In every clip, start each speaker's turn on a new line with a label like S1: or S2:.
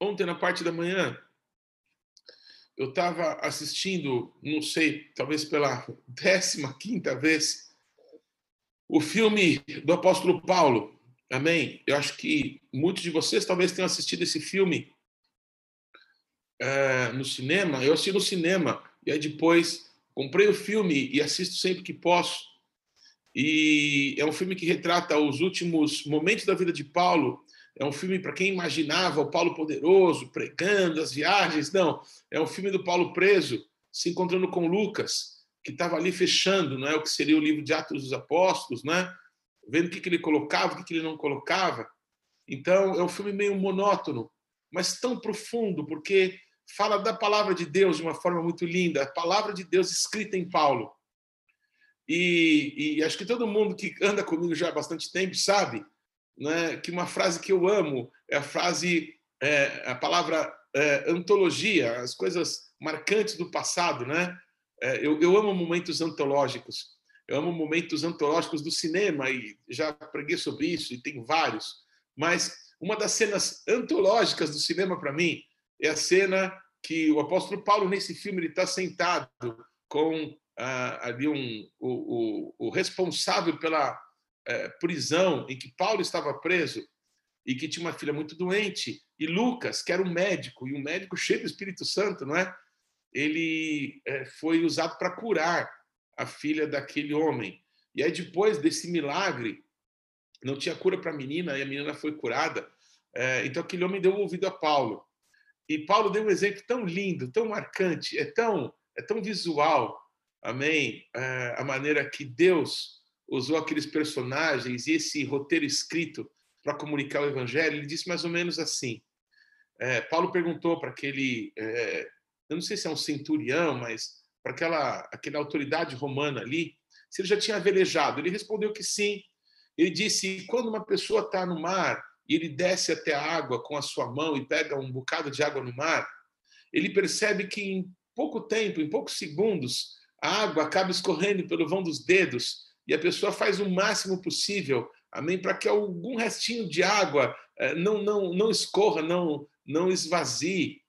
S1: ontem na parte da manhã, eu estava assistindo, não sei, talvez pela décima quinta vez, o filme do apóstolo Paulo. Amém? Eu acho que muitos de vocês talvez tenham assistido esse filme é, no cinema. Eu assisti no cinema e aí depois comprei o filme e assisto sempre que posso. E é um filme que retrata os últimos momentos da vida de Paulo é um filme para quem imaginava o Paulo poderoso pregando as viagens. Não, é um filme do Paulo preso, se encontrando com Lucas, que estava ali fechando, não é o que seria o livro de Atos dos Apóstolos, né? Vendo o que, que ele colocava, o que, que ele não colocava. Então, é um filme meio monótono, mas tão profundo, porque fala da palavra de Deus de uma forma muito linda, a palavra de Deus escrita em Paulo. E, e acho que todo mundo que anda comigo já há bastante tempo sabe né, que uma frase que eu amo é a frase, é, a palavra é, antologia, as coisas marcantes do passado, né? É, eu, eu amo momentos antológicos. Eu amo momentos antológicos do cinema e já preguei sobre isso e tem vários. Mas uma das cenas antológicas do cinema para mim é a cena que o apóstolo Paulo nesse filme ele está sentado com ah, ali um, o, o, o responsável pela é, prisão em que Paulo estava preso e que tinha uma filha muito doente, e Lucas, que era um médico, e um médico cheio do Espírito Santo, não é? Ele é, foi usado para curar a filha daquele homem. E aí, depois desse milagre, não tinha cura para a menina, e a menina foi curada. É, então, aquele homem deu ouvido a Paulo. E Paulo deu um exemplo tão lindo, tão marcante, é tão, é tão visual, amém? É, a maneira que Deus usou aqueles personagens e esse roteiro escrito para comunicar o evangelho, ele disse mais ou menos assim. É, Paulo perguntou para aquele, é, eu não sei se é um centurião, mas para aquela, aquela autoridade romana ali, se ele já tinha velejado. Ele respondeu que sim. Ele disse: quando uma pessoa está no mar e ele desce até a água com a sua mão e pega um bocado de água no mar, ele percebe que em pouco tempo, em poucos segundos, a água acaba escorrendo pelo vão dos dedos e a pessoa faz o máximo possível, amém, para que algum restinho de água eh, não, não, não escorra, não, não esvazie.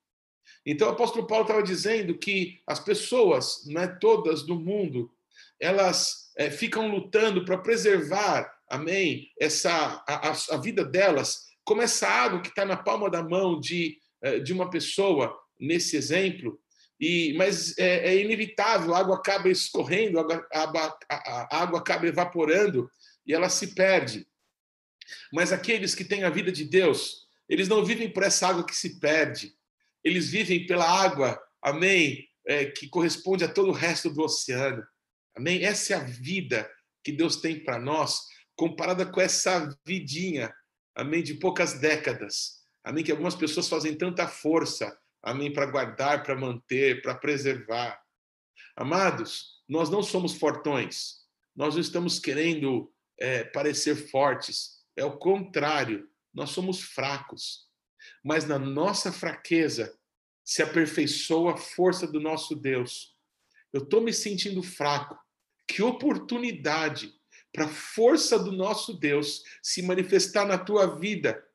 S1: Então, o apóstolo Paulo estava dizendo que as pessoas, né, todas do mundo, elas é, ficam lutando para preservar, amém, essa, a, a, vida delas, como essa água que está na palma da mão de, eh, de uma pessoa, nesse exemplo, e, mas é, é inevitável, a água acaba escorrendo, a água, a, a água acaba evaporando e ela se perde. Mas aqueles que têm a vida de Deus, eles não vivem por essa água que se perde, eles vivem pela água, amém, é, que corresponde a todo o resto do oceano. Amém? Essa é a vida que Deus tem para nós, comparada com essa vidinha, amém, de poucas décadas. Amém? Que algumas pessoas fazem tanta força Amém? Para guardar, para manter, para preservar. Amados, nós não somos fortões. Nós não estamos querendo é, parecer fortes. É o contrário. Nós somos fracos. Mas na nossa fraqueza se aperfeiçoa a força do nosso Deus. Eu estou me sentindo fraco. Que oportunidade para a força do nosso Deus se manifestar na tua vida.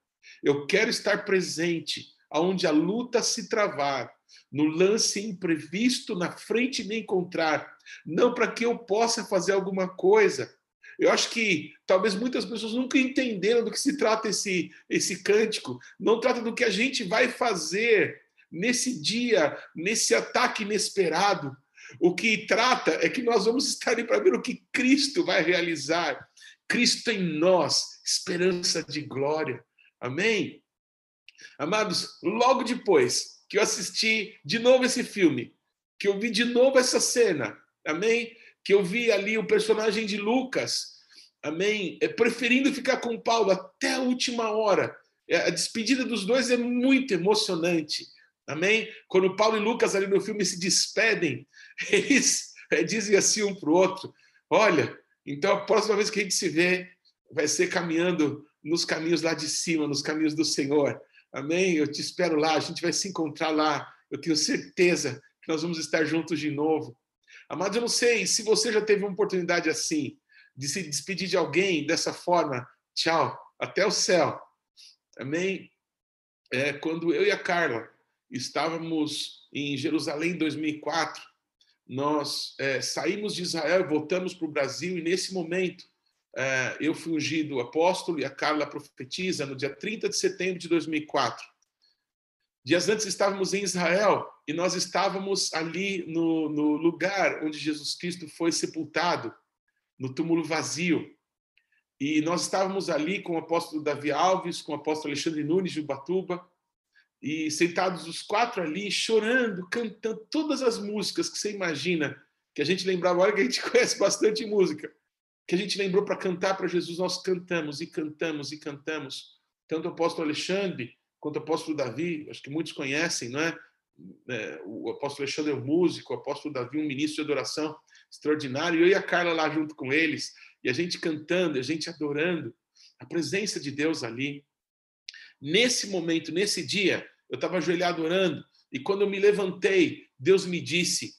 S1: Eu quero estar presente aonde a luta se travar, no lance imprevisto na frente me encontrar, não para que eu possa fazer alguma coisa. Eu acho que talvez muitas pessoas nunca entenderam do que se trata esse, esse cântico. Não trata do que a gente vai fazer nesse dia, nesse ataque inesperado. O que trata é que nós vamos estar ali para ver o que Cristo vai realizar. Cristo em nós, esperança de glória. Amém? Amados, logo depois que eu assisti de novo esse filme, que eu vi de novo essa cena, amém? Que eu vi ali o personagem de Lucas, amém? É, preferindo ficar com Paulo até a última hora. É, a despedida dos dois é muito emocionante, amém? Quando Paulo e Lucas ali no filme se despedem, eles é, dizem assim um para o outro: Olha, então a próxima vez que a gente se vê, vai ser caminhando nos caminhos lá de cima, nos caminhos do Senhor. Amém? Eu te espero lá, a gente vai se encontrar lá. Eu tenho certeza que nós vamos estar juntos de novo. Amados, eu não sei se você já teve uma oportunidade assim, de se despedir de alguém dessa forma, tchau, até o céu. Amém? É, quando eu e a Carla estávamos em Jerusalém em 2004, nós é, saímos de Israel, voltamos para o Brasil e nesse momento eu fui ungido apóstolo e a Carla profetiza no dia 30 de setembro de 2004. Dias antes estávamos em Israel e nós estávamos ali no, no lugar onde Jesus Cristo foi sepultado, no túmulo vazio. E nós estávamos ali com o apóstolo Davi Alves, com o apóstolo Alexandre Nunes de Ubatuba, e sentados os quatro ali, chorando, cantando todas as músicas que você imagina, que a gente lembrava, olha que a gente conhece bastante música, que a gente lembrou para cantar para Jesus, nós cantamos e cantamos e cantamos. Tanto o apóstolo Alexandre quanto o apóstolo Davi, acho que muitos conhecem, não é? é o apóstolo Alexandre é um músico, o apóstolo Davi um ministro de adoração extraordinário, eu e a Carla lá junto com eles, e a gente cantando, a gente adorando, a presença de Deus ali. Nesse momento, nesse dia, eu estava ajoelhado orando, e quando eu me levantei, Deus me disse,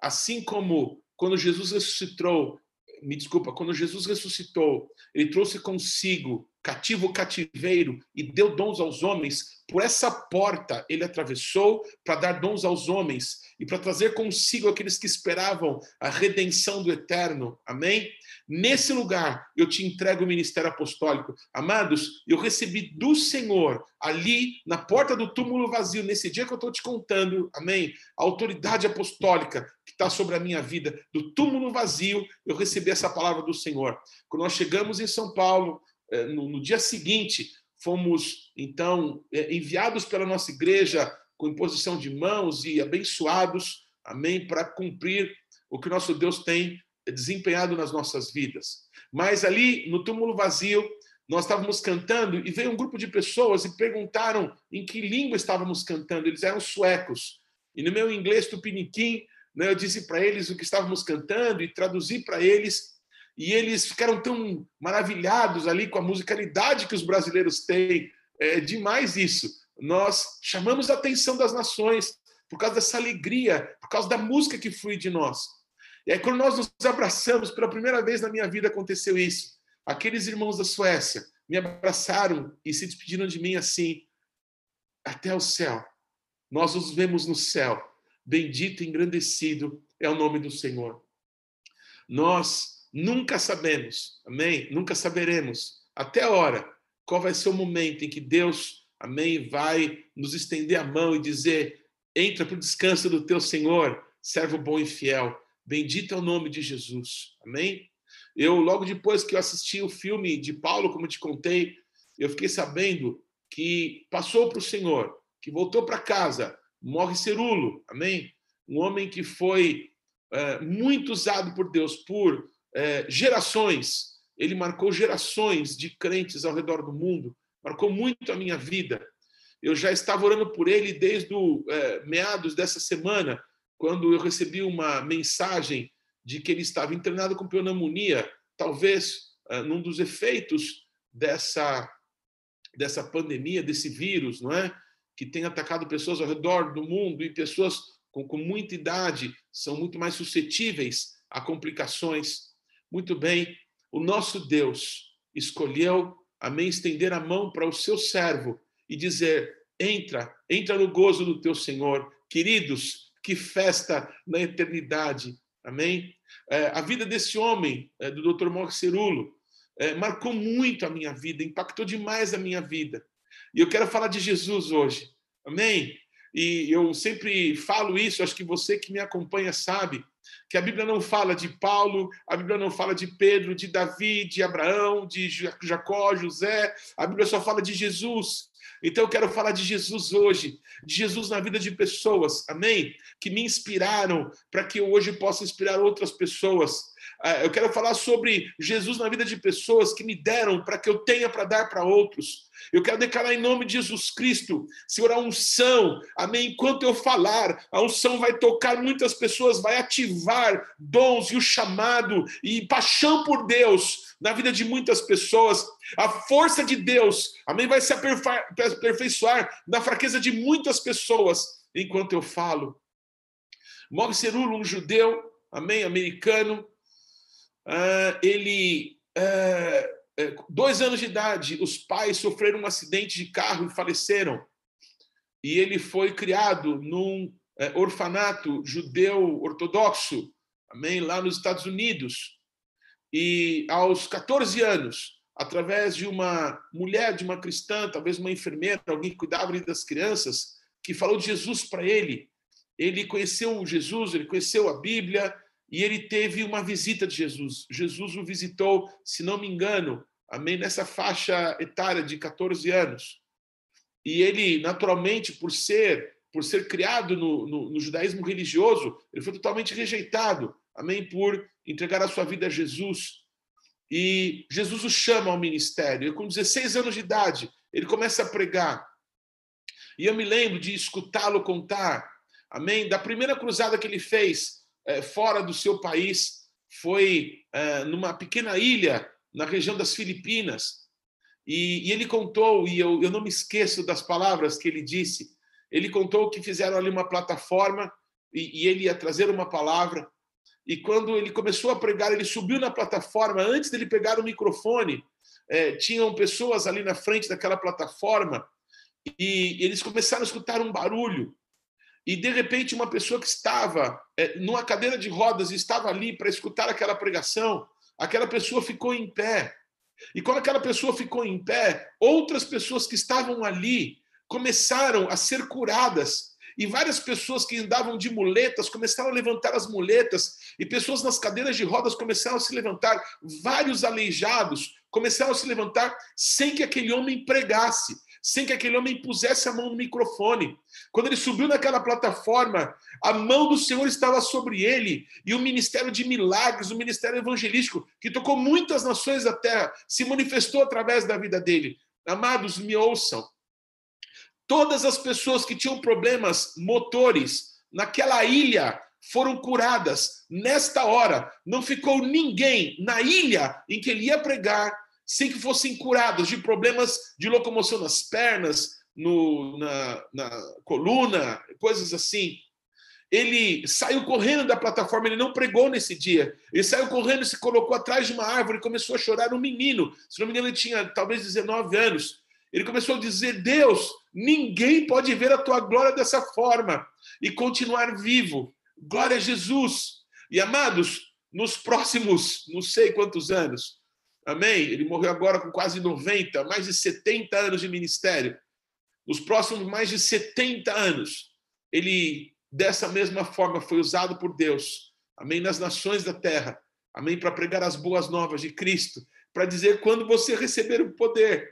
S1: assim como quando Jesus ressuscitou, me desculpa, quando Jesus ressuscitou, ele trouxe consigo cativo cativeiro e deu dons aos homens, por essa porta ele atravessou para dar dons aos homens e para trazer consigo aqueles que esperavam a redenção do eterno. Amém? Nesse lugar eu te entrego o ministério apostólico. Amados, eu recebi do Senhor, ali na porta do túmulo vazio, nesse dia que eu estou te contando, amém? A autoridade apostólica que está sobre a minha vida, do túmulo vazio, eu recebi essa palavra do Senhor. Quando nós chegamos em São Paulo, é, no, dia seguinte, fomos então é, enviados pela nossa igreja com imposição de mãos e abençoados, amém, para cumprir o que nosso Deus tem desempenhado nas nossas vidas. Mas ali no túmulo vazio, nós estávamos cantando e veio um grupo de pessoas e perguntaram em que língua estávamos cantando. Eles eram suecos. E no meu inglês tupiniquim, né, eu disse para eles o que estávamos cantando e traduzi para eles e eles ficaram tão maravilhados ali com a musicalidade que os brasileiros têm. É demais isso. Nós chamamos a atenção das nações por causa dessa alegria, por causa da música que flui de nós. E aí, quando nós nos abraçamos, pela primeira vez na minha vida aconteceu isso. Aqueles irmãos da Suécia me abraçaram e se despediram de mim assim: até o céu. Nós os vemos no céu. Bendito e engrandecido é o nome do Senhor. Nós Nunca sabemos, amém? Nunca saberemos até a hora qual vai ser o momento em que Deus, amém, vai nos estender a mão e dizer: entra para o descanso do teu Senhor, servo bom e fiel. Bendito é o nome de Jesus, amém? Eu, logo depois que eu assisti o filme de Paulo, como te contei, eu fiquei sabendo que passou para o Senhor, que voltou para casa, morre Cerulo, amém? Um homem que foi é, muito usado por Deus por é, gerações, ele marcou gerações de crentes ao redor do mundo, marcou muito a minha vida. Eu já estava orando por ele desde o é, meados dessa semana, quando eu recebi uma mensagem de que ele estava internado com pneumonia, talvez é, num dos efeitos dessa dessa pandemia, desse vírus, não é? Que tem atacado pessoas ao redor do mundo e pessoas com, com muita idade são muito mais suscetíveis a complicações. Muito bem, o nosso Deus escolheu, amém, estender a mão para o seu servo e dizer: entra, entra no gozo do teu Senhor. Queridos, que festa na eternidade, amém? É, a vida desse homem, é, do Dr. Morcerulo, é, marcou muito a minha vida, impactou demais a minha vida. E eu quero falar de Jesus hoje, amém? E eu sempre falo isso, acho que você que me acompanha sabe que a Bíblia não fala de Paulo, a Bíblia não fala de Pedro, de Davi, de Abraão, de Jacó, José, a Bíblia só fala de Jesus. Então eu quero falar de Jesus hoje, de Jesus na vida de pessoas, amém? Que me inspiraram para que eu hoje possa inspirar outras pessoas. Ah, eu quero falar sobre Jesus na vida de pessoas que me deram para que eu tenha para dar para outros. Eu quero declarar em nome de Jesus Cristo, Senhor, a unção, amém. Enquanto eu falar, a unção vai tocar muitas pessoas, vai ativar dons e o chamado e paixão por Deus na vida de muitas pessoas. A força de Deus, amém, vai se aperfeiçoar na fraqueza de muitas pessoas enquanto eu falo. Mog Cerulo, um judeu, amém, americano, uh, ele uh, dois anos de idade, os pais sofreram um acidente de carro e faleceram. E ele foi criado num é, orfanato judeu ortodoxo, amém, lá nos Estados Unidos. E aos 14 anos, através de uma mulher, de uma cristã, talvez uma enfermeira, alguém que cuidava das crianças, que falou de Jesus para ele, ele conheceu Jesus, ele conheceu a Bíblia e ele teve uma visita de Jesus. Jesus o visitou, se não me engano, amém, nessa faixa etária de 14 anos. E ele, naturalmente, por ser por ser criado no, no, no judaísmo religioso, ele foi totalmente rejeitado, amém, por entregar a sua vida a Jesus. E Jesus o chama ao ministério. E com 16 anos de idade, ele começa a pregar. E eu me lembro de escutá-lo contar, amém, da primeira cruzada que ele fez fora do seu país, foi é, numa pequena ilha na região das Filipinas. E, ele contou, e eu, não me esqueço das palavras que ele disse. Ele contou que fizeram ali uma plataforma e, ele ia trazer uma palavra. E quando ele começou a pregar, ele subiu na plataforma. Antes dele pegar o microfone, é, tinham pessoas ali na frente daquela plataforma e eles começaram a escutar um barulho. E de repente, uma pessoa que estava é, numa cadeira de rodas e estava ali para escutar aquela pregação, aquela pessoa ficou em pé. E quando aquela pessoa ficou em pé, outras pessoas que estavam ali começaram a ser curadas. E várias pessoas que andavam de muletas começaram a levantar as muletas, e pessoas nas cadeiras de rodas começaram a se levantar. Vários aleijados começaram a se levantar sem que aquele homem pregasse sem que aquele homem pusesse a mão no microfone. Quando ele subiu naquela plataforma, a mão do Senhor estava sobre ele e o ministério de milagres, o ministério evangelístico, que tocou muitas nações da terra, se manifestou através da vida dele. Amados, me ouçam. Todas as pessoas que tinham problemas motores naquela ilha foram curadas nesta hora. Não ficou ninguém na ilha em que ele ia pregar sem que fossem curados de problemas de locomoção nas pernas, no, na, na coluna, coisas assim. Ele saiu correndo da plataforma, ele não pregou nesse dia. Ele saiu correndo, se colocou atrás de uma árvore e começou a chorar. Um menino, se não me engano, ele tinha talvez 19 anos. Ele começou a dizer: Deus, ninguém pode ver a tua glória dessa forma e continuar vivo. Glória a Jesus. E amados, nos próximos, não sei quantos anos, Amém? Ele morreu agora com quase 90, mais de 70 anos de ministério. Nos próximos mais de 70 anos, ele, dessa mesma forma, foi usado por Deus. Amém? Nas nações da terra. Amém? Para pregar as boas novas de Cristo. Para dizer quando você receber o poder.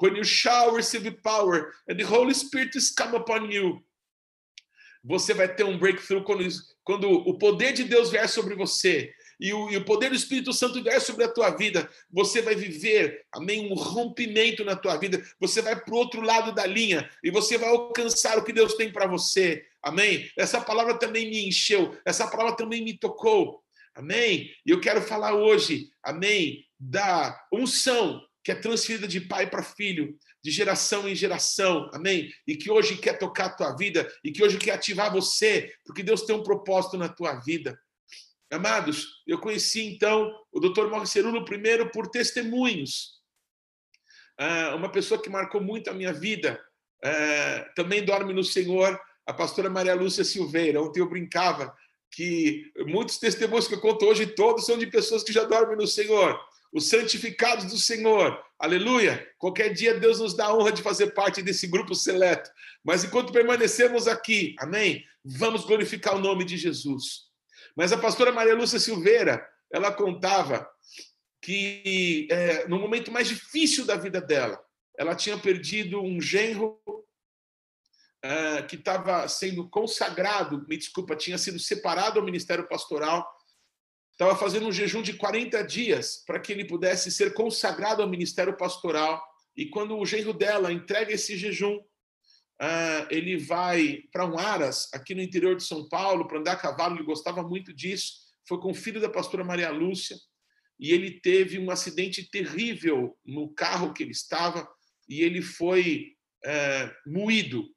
S1: When you shall receive power and the Holy Spirit is come upon you. Você vai ter um breakthrough quando, quando o poder de Deus vier sobre você e o, e o poder do Espírito Santo vier sobre a tua vida, você vai viver, amém, um rompimento na tua vida. Você vai para o outro lado da linha e você vai alcançar o que Deus tem para você. Amém? Essa palavra também me encheu, essa palavra também me tocou. Amém? E eu quero falar hoje, amém, da unção que é transferida de pai para filho, de geração em geração, amém? E que hoje quer tocar a tua vida, e que hoje quer ativar você, porque Deus tem um propósito na tua vida. Amados, eu conheci então o Dr. Mauricerulo primeiro por testemunhos. Ah, uma pessoa que marcou muito a minha vida, ah, também dorme no Senhor, a pastora Maria Lúcia Silveira. Ontem eu brincava que muitos testemunhos que eu conto hoje, todos são de pessoas que já dormem no Senhor, os santificados do Senhor. Aleluia! Qualquer dia Deus nos dá a honra de fazer parte desse grupo seleto. Mas enquanto permanecemos aqui, amém? Vamos glorificar o nome de Jesus. Mas a pastora Maria Lúcia Silveira, ela contava que é, no momento mais difícil da vida dela, ela tinha perdido um genro é, que estava sendo consagrado, me desculpa, tinha sido separado ao ministério pastoral, estava fazendo um jejum de 40 dias para que ele pudesse ser consagrado ao ministério pastoral. E quando o genro dela entrega esse jejum, Uh, ele vai para um Aras, aqui no interior de São Paulo, para andar a cavalo, ele gostava muito disso. Foi com o filho da pastora Maria Lúcia, e ele teve um acidente terrível no carro que ele estava, e ele foi uh, moído,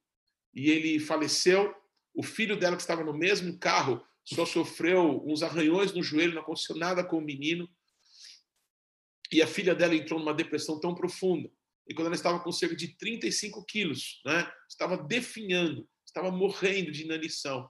S1: e ele faleceu. O filho dela, que estava no mesmo carro, só sofreu uns arranhões no joelho, não aconteceu nada com o menino. e a filha dela entrou numa depressão tão profunda. E quando ela estava com cerca de 35 quilos, né, estava definhando, estava morrendo de inanição.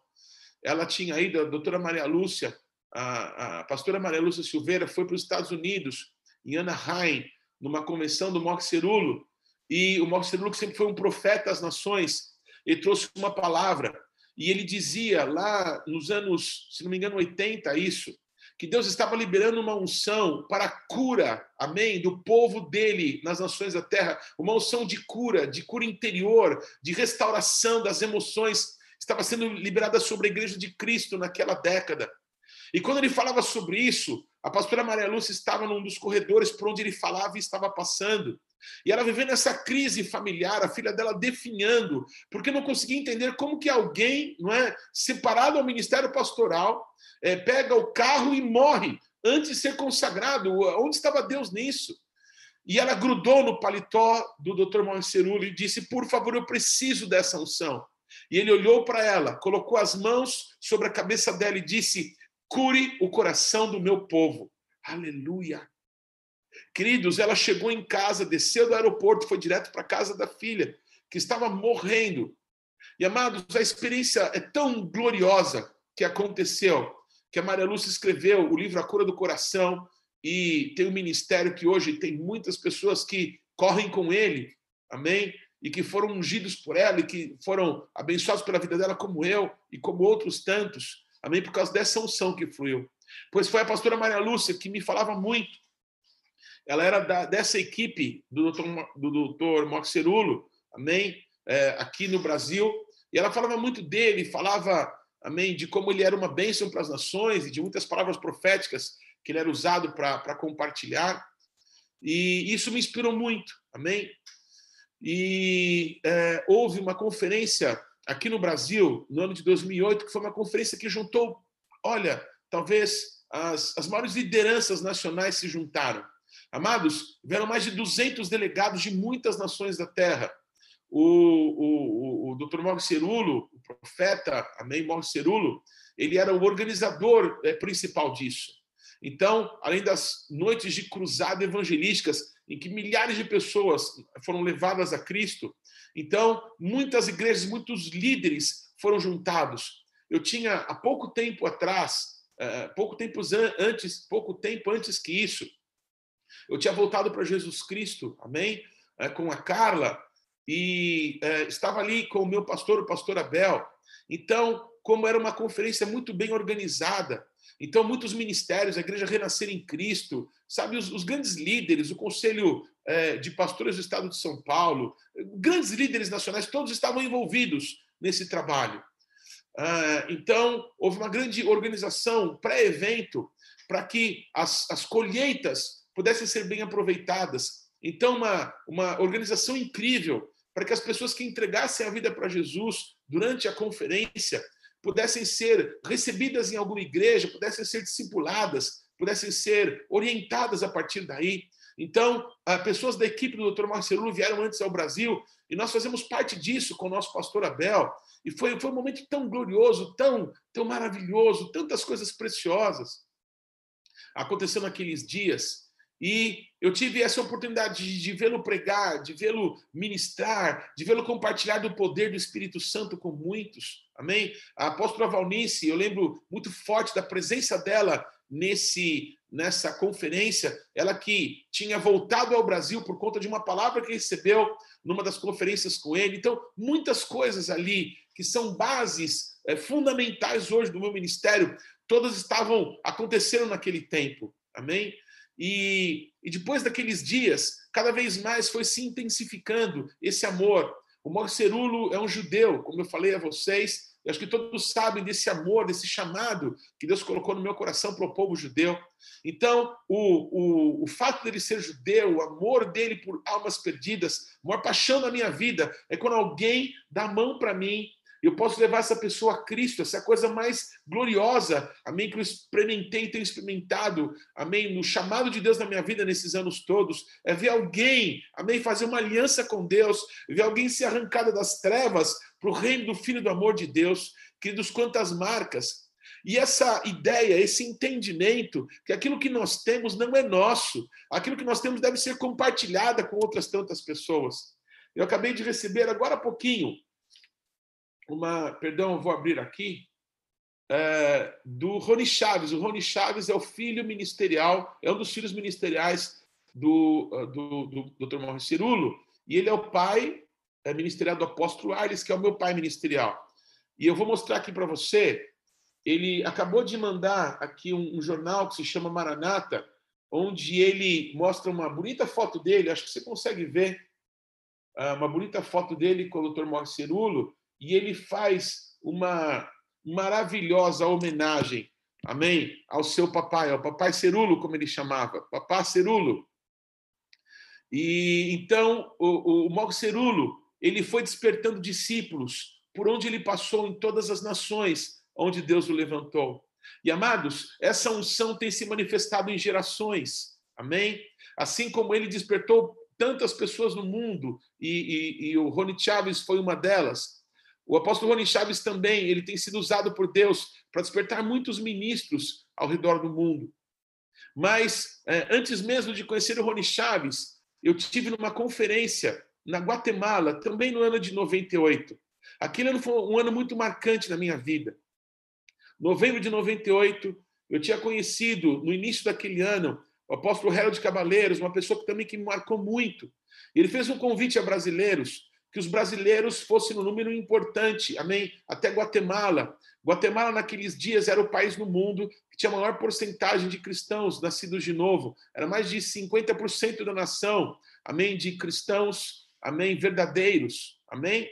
S1: Ela tinha ido, a doutora Maria Lúcia, a, a pastora Maria Lúcia Silveira, foi para os Estados Unidos, em Anaheim, numa convenção do Moxirulo, e o Moxirulo, que sempre foi um profeta às nações, ele trouxe uma palavra, e ele dizia lá nos anos, se não me engano, 80, isso, que Deus estava liberando uma unção para a cura, amém, do povo dele nas nações da terra, uma unção de cura, de cura interior, de restauração das emoções, estava sendo liberada sobre a igreja de Cristo naquela década. E quando ele falava sobre isso, a pastora Maria Lúcia estava num dos corredores por onde ele falava e estava passando. E ela vivendo essa crise familiar, a filha dela definhando, porque não conseguia entender como que alguém, não é, separado ao ministério pastoral, é, pega o carro e morre antes de ser consagrado. Onde estava Deus nisso? E ela grudou no paletó do Dr. Marcerulo e disse: Por favor, eu preciso dessa unção. E ele olhou para ela, colocou as mãos sobre a cabeça dela e disse: Cure o coração do meu povo. Aleluia. Queridos, ela chegou em casa, desceu do aeroporto, foi direto para a casa da filha, que estava morrendo. E amados, a experiência é tão gloriosa que aconteceu, que a Maria Lúcia escreveu o livro A Cura do Coração e tem um ministério que hoje tem muitas pessoas que correm com ele, amém? E que foram ungidos por ela e que foram abençoados pela vida dela, como eu e como outros tantos, amém? Por causa dessa unção que fluiu. Pois foi a pastora Maria Lúcia que me falava muito ela era da, dessa equipe do doutor, do Moxerulo, amém? É, aqui no Brasil, e ela falava muito dele, falava, amém, de como ele era uma bênção para as nações e de muitas palavras proféticas que ele era usado para compartilhar, e isso me inspirou muito, amém? E é, houve uma conferência aqui no Brasil, no ano de 2008, que foi uma conferência que juntou, olha, talvez as, as maiores lideranças nacionais se juntaram. Amados, vieram mais de 200 delegados de muitas nações da terra. O, o, o, o Dr. Morgan Cerulo, o profeta, amém, Morgan Cerulo, ele era o organizador é, principal disso. Então, além das noites de cruzada evangelísticas, em que milhares de pessoas foram levadas a Cristo, então, muitas igrejas, muitos líderes foram juntados. Eu tinha, há pouco tempo atrás, é, pouco tempo antes, pouco tempo antes que isso, eu tinha voltado para Jesus Cristo, amém? É, com a Carla, e é, estava ali com o meu pastor, o pastor Abel. Então, como era uma conferência muito bem organizada, então muitos ministérios, a Igreja Renascer em Cristo, sabe, os, os grandes líderes, o Conselho é, de Pastores do Estado de São Paulo, grandes líderes nacionais, todos estavam envolvidos nesse trabalho. Ah, então, houve uma grande organização pré-evento para que as, as colheitas pudessem ser bem aproveitadas. Então, uma, uma organização incrível para que as pessoas que entregassem a vida para Jesus durante a conferência pudessem ser recebidas em alguma igreja, pudessem ser discipuladas, pudessem ser orientadas a partir daí. Então, pessoas da equipe do Dr. Marcelo vieram antes ao Brasil e nós fazemos parte disso com o nosso pastor Abel. E foi, foi um momento tão glorioso, tão, tão maravilhoso, tantas coisas preciosas. Aconteceu naqueles dias e eu tive essa oportunidade de, de vê-lo pregar, de vê-lo ministrar, de vê-lo compartilhar do poder do Espírito Santo com muitos. Amém? A apóstola Valnice, eu lembro muito forte da presença dela nesse nessa conferência, ela que tinha voltado ao Brasil por conta de uma palavra que recebeu numa das conferências com ele. Então, muitas coisas ali que são bases é, fundamentais hoje do meu ministério, todas estavam acontecendo naquele tempo. Amém? E, e depois daqueles dias, cada vez mais foi se intensificando esse amor. O Morcerulo é um judeu, como eu falei a vocês, eu acho que todos sabem desse amor, desse chamado que Deus colocou no meu coração para o povo judeu. Então, o, o, o fato dele ser judeu, o amor dele por almas perdidas, a maior paixão da minha vida é quando alguém dá a mão para mim eu posso levar essa pessoa a Cristo, essa coisa mais gloriosa, amém, que eu experimentei, tenho experimentado, amém, no chamado de Deus na minha vida nesses anos todos, é ver alguém, amém, fazer uma aliança com Deus, ver alguém ser arrancado das trevas para o reino do Filho do amor de Deus. Queridos, quantas marcas. E essa ideia, esse entendimento, que aquilo que nós temos não é nosso, aquilo que nós temos deve ser compartilhada com outras tantas pessoas. Eu acabei de receber agora há pouquinho uma, perdão, vou abrir aqui, é, do Rony Chaves. O Rony Chaves é o filho ministerial, é um dos filhos ministeriais do, do, do Dr. Mauricio Cirulo, e ele é o pai é, ministerial do apóstolo Arles, que é o meu pai ministerial. E eu vou mostrar aqui para você, ele acabou de mandar aqui um, um, jornal que se chama Maranata, onde ele mostra uma bonita foto dele, acho que você consegue ver, ah, uma bonita foto dele com o Dr. Mauricio Cirulo, e ele faz uma maravilhosa homenagem, amém, ao seu papai, ao papai Cerulo, como ele chamava, papá Cerulo. E então o, o Cerulo, ele foi despertando discípulos por onde ele passou em todas as nações onde Deus o levantou. E amados, essa unção tem se manifestado em gerações, amém? Assim como ele despertou tantas pessoas no mundo, e, e, e o Rony Chaves foi uma delas, o apóstolo Rony Chaves também, ele tem sido usado por Deus para despertar muitos ministros ao redor do mundo. Mas é, antes mesmo de conhecer o Rony Chaves, eu tive numa conferência na Guatemala, também no ano de 98. Aquele ano foi um ano muito marcante na minha vida. Novembro de 98, eu tinha conhecido no início daquele ano o apóstolo Harold Cabaleiros, uma pessoa que também que me marcou muito. Ele fez um convite a brasileiros que os brasileiros fossem no número importante, amém? Até Guatemala. Guatemala, naqueles dias, era o país no mundo que tinha a maior porcentagem de cristãos nascidos de novo. Era mais de 50% da nação, amém? De cristãos, amém? Verdadeiros, amém?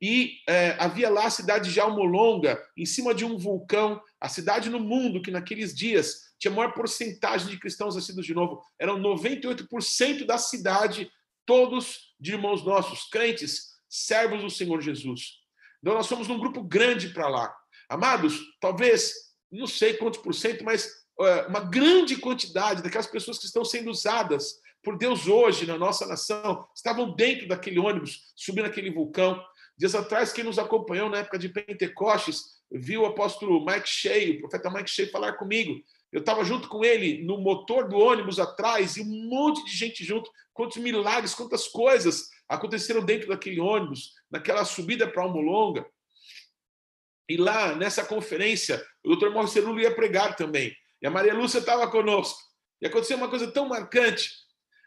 S1: E é, havia lá a cidade de Almolonga, em cima de um vulcão, a cidade no mundo que naqueles dias tinha a maior porcentagem de cristãos nascidos de novo. Eram 98% da cidade todos de irmãos nossos, crentes, servos do Senhor Jesus. Então, nós somos um grupo grande para lá. Amados, talvez, não sei quantos por cento, mas uh, uma grande quantidade daquelas pessoas que estão sendo usadas por Deus hoje na nossa nação estavam dentro daquele ônibus, subindo aquele vulcão. Dias atrás, quem nos acompanhou na época de Pentecostes, viu o apóstolo Mike Shea, o profeta Mike Shea, falar comigo eu estava junto com ele no motor do ônibus atrás e um monte de gente junto. Quantos milagres, quantas coisas aconteceram dentro daquele ônibus, naquela subida para Almolonga. E lá, nessa conferência, o doutor Mauro Cerulo ia pregar também. E a Maria Lúcia estava conosco. E aconteceu uma coisa tão marcante,